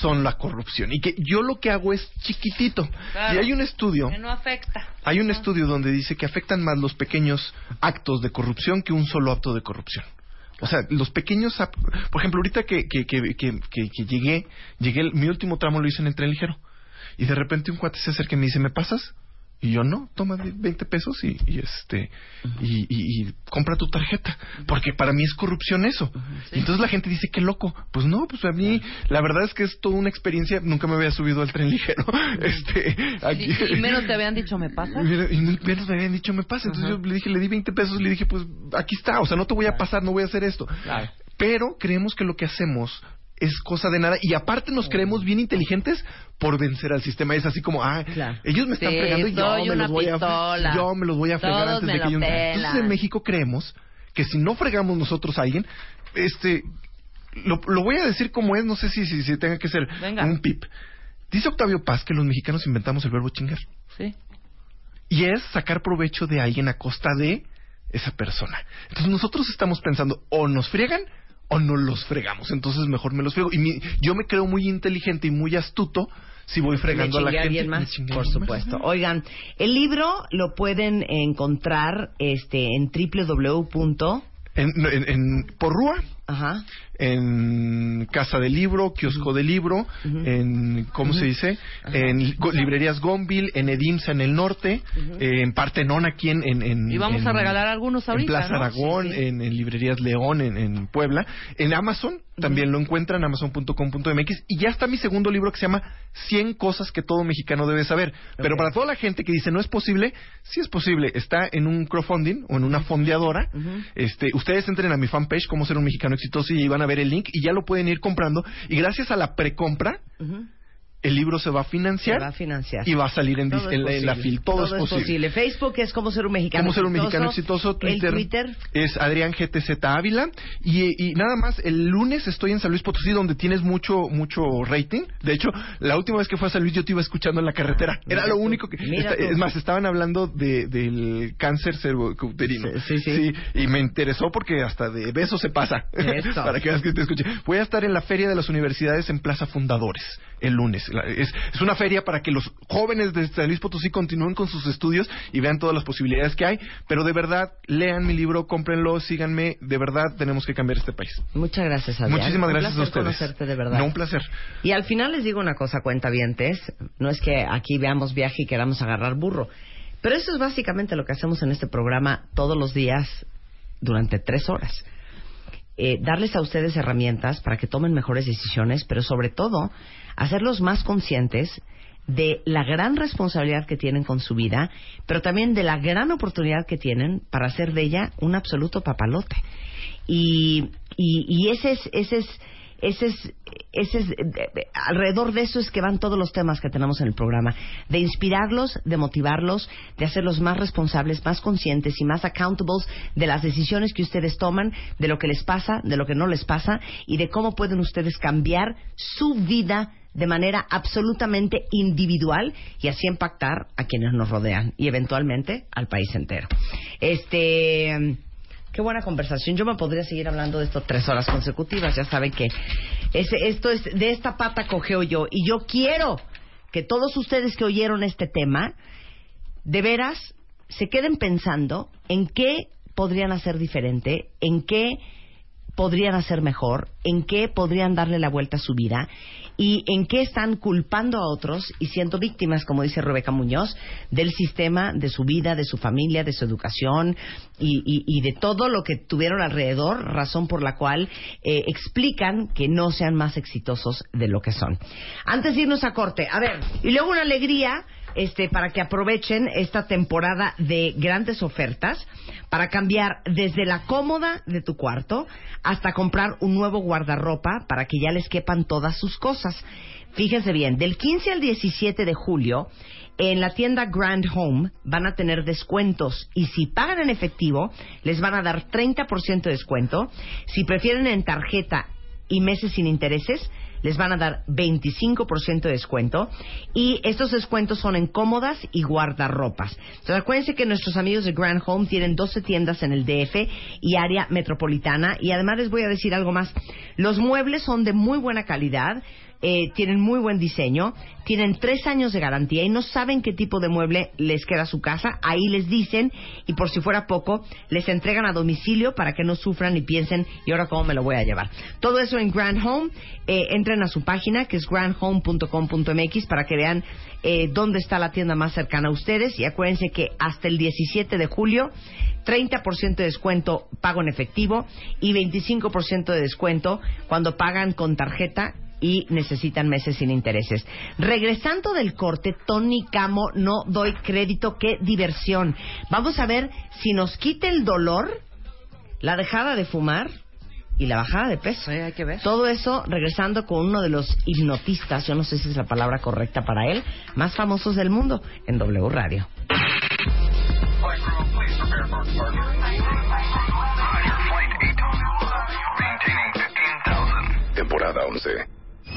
S2: son la corrupción y que yo lo que hago es chiquitito.
S3: Claro.
S2: Y hay un estudio,
S3: Que no afecta.
S2: hay un estudio donde dice que afectan más los pequeños actos de corrupción que un solo acto de corrupción. O sea, los pequeños, por ejemplo, ahorita que, que, que, que, que- que llegué, llegué, mi último tramo lo hice en el tren ligero. Y de repente un cuate se acerca y me dice, ¿me pasas? Y yo, no, toma 20 pesos y, y este, y, y- y compra tu tarjeta. Porque para mí es corrupción eso. Y entonces la gente dice, qué loco. Pues no, pues a mí, la verdad es que es toda una experiencia. Nunca me había subido al tren ligero. Este, aquí.
S3: Y menos te habían dicho, ¿me?
S2: Mira, Y no- menos me habían dicho, me pasa. Entonces yo le dije, le di 20 pesos y le dije, pues aquí está. O sea, no te voy a pasar, no voy a hacer esto. Pero creemos que lo que hacemos es cosa de nada. Y aparte nos creemos bien inteligentes por vencer al sistema. Es así como, ah,
S1: Claro.
S2: ellos me están
S3: Sí,
S2: fregando y yo me los voy
S3: pistola.
S2: a yo me los voy a fregar
S3: Todos
S2: antes de que ellos. Entonces en México creemos que si no fregamos nosotros a alguien, este lo, lo voy a decir como es, no sé si, si, si tenga que ser
S3: Venga.
S2: un pip. Dice Octavio Paz que los mexicanos inventamos el verbo chingar.
S3: Sí.
S2: Y es sacar provecho de alguien a costa de esa persona. Entonces nosotros estamos pensando o nos friegan o no los fregamos. Entonces mejor me los friego. Y mi- yo me creo muy inteligente y muy astuto si voy fregando
S1: Me
S2: a la gente.
S1: más, por
S2: más.
S1: supuesto. Oigan, el libro lo pueden encontrar este en www.
S2: En, en, en Porrúa,
S1: Ajá.
S2: en Casa del Libro, Kiosco del Libro, en, ¿cómo se dice? En go- librerías Gonville, en Edimsa en el norte, eh, en Partenón aquí en... en, en-
S3: Y vamos
S2: en-
S3: a regalar algunos ahorita,
S2: En Plaza
S3: ¿no?
S2: Aragón,
S3: Sí, sí.
S2: En, librerías León, en, en Puebla. En Amazon también lo encuentran, amazon.com.mx. Y ya está mi segundo libro que se llama 100 cosas que todo mexicano debe saber. Pero para toda la gente que dice no es posible, sí es posible. Está en un crowdfunding o en una fondeadora. este, ustedes entren a mi fanpage, cómo ser un mexicano y van a ver el link y ya lo pueden ir comprando. Y gracias a la precompra,
S1: Ujú.
S2: El libro se va a financiar
S1: Se va a financiar.
S2: y va a salir en, en la, en la
S1: posible.
S2: fil. Todo, es posible.
S1: Facebook es como ser un mexicano
S2: Cómo ser un
S1: exitoso.
S2: mexicano exitoso. Twitter, es Adrián GTZ Ávila. Y, y nada más, el lunes estoy en San Luis Potosí, donde tienes mucho mucho rating. De hecho, la última vez que fue a San Luis, yo te iba escuchando en la carretera. Era lo
S1: tú,
S2: único que. está- es más, estaban hablando de, del cáncer cervicouterino.
S1: Sí, sí, sí.
S2: Y me interesó porque hasta de beso se pasa. Para que veas que te escuche. Voy a estar en la Feria de las Universidades en Plaza Fundadores el lunes. Es, es una feria para que los jóvenes de San Luis Potosí continúen con sus estudios y vean todas las posibilidades que hay. Pero de verdad, lean mi libro, cómprenlo, síganme. De verdad, tenemos que cambiar este país.
S1: Muchas gracias, Adrián.
S2: Muchísimas
S1: Un
S2: gracias a
S1: placer
S2: ustedes.
S1: conocerte de verdad.
S2: No, un placer.
S1: Y al final les digo una cosa, cuentavientes. No es que aquí veamos viaje y queramos agarrar burro. Pero eso es básicamente lo que hacemos en este programa todos los días durante tres horas. Eh, darles a ustedes herramientas para que tomen mejores decisiones, pero sobre todo hacerlos más conscientes de la gran responsabilidad que tienen con su vida, pero también de la gran oportunidad que tienen para hacer de ella un absoluto papalote. Y, y, y ese es, ese es, ese es, ese es, de- de- alrededor de eso es que van todos los temas que tenemos en el programa, de inspirarlos, de motivarlos, de hacerlos más responsables, más conscientes y más accountables de las decisiones que ustedes toman, de lo que les pasa, de lo que no les pasa y de cómo pueden ustedes cambiar su vida de manera absolutamente individual y así impactar a quienes nos rodean y eventualmente al país entero. Este, qué buena conversación. Yo me podría seguir hablando de esto tres horas consecutivas. Ya saben que ese, esto es de esta pata cogeo yo y yo quiero que todos ustedes que oyeron este tema de veras se queden pensando en qué podrían hacer diferente, en qué podrían hacer mejor, en qué podrían darle la vuelta a su vida y en qué están culpando a otros y siendo víctimas, como dice Rebeca Muñoz, del sistema, de su vida, de su familia, de su educación y, y- y de todo lo que tuvieron alrededor, razón por la cual eh, explican que no sean más exitosos de lo que son. Antes de irnos a corte, a ver, y luego una alegría este, para que aprovechen esta temporada de grandes ofertas, para cambiar desde la cómoda de tu cuarto hasta comprar un nuevo guardarropa para que ya les quepan todas sus cosas. Fíjense bien, del 15 al 17 de julio en la tienda Grand Home van a tener descuentos y si pagan en efectivo les van a dar 30% de descuento. Si prefieren en tarjeta y meses sin intereses, les van a dar 25% de descuento y estos descuentos son en cómodas y guardarropas. Entonces acuérdense que nuestros amigos de Grand Home tienen 12 tiendas en el DF y área metropolitana y además les voy a decir algo más. Los muebles son de muy buena calidad, eh, tienen muy buen diseño, tienen tres años de garantía y no saben qué tipo de mueble les queda a su casa, ahí les dicen y por si fuera poco, les entregan a domicilio para que no sufran y piensen, ¿y ahora cómo me lo voy a llevar? Todo eso en Grand Home, eh, entren a su página que es grandhome.com.mx para que vean eh, dónde está la tienda más cercana a ustedes y acuérdense que hasta el 17 de julio 30% de descuento pago en efectivo y 25% de descuento cuando pagan con tarjeta y necesitan meses sin intereses. Regresando del corte, Tony Camo, no doy crédito, qué diversión. Vamos a ver si nos quita el dolor, la dejada de fumar y la bajada de peso.
S3: hay que ver.
S1: Todo eso regresando con uno de los hipnotistas, yo no sé si es la palabra correcta para él, más famosos del mundo en W Radio.
S6: Flight crew, please prepare for departure. Roger, flight 8. Maintaining 15,000.
S4: Temporada 11.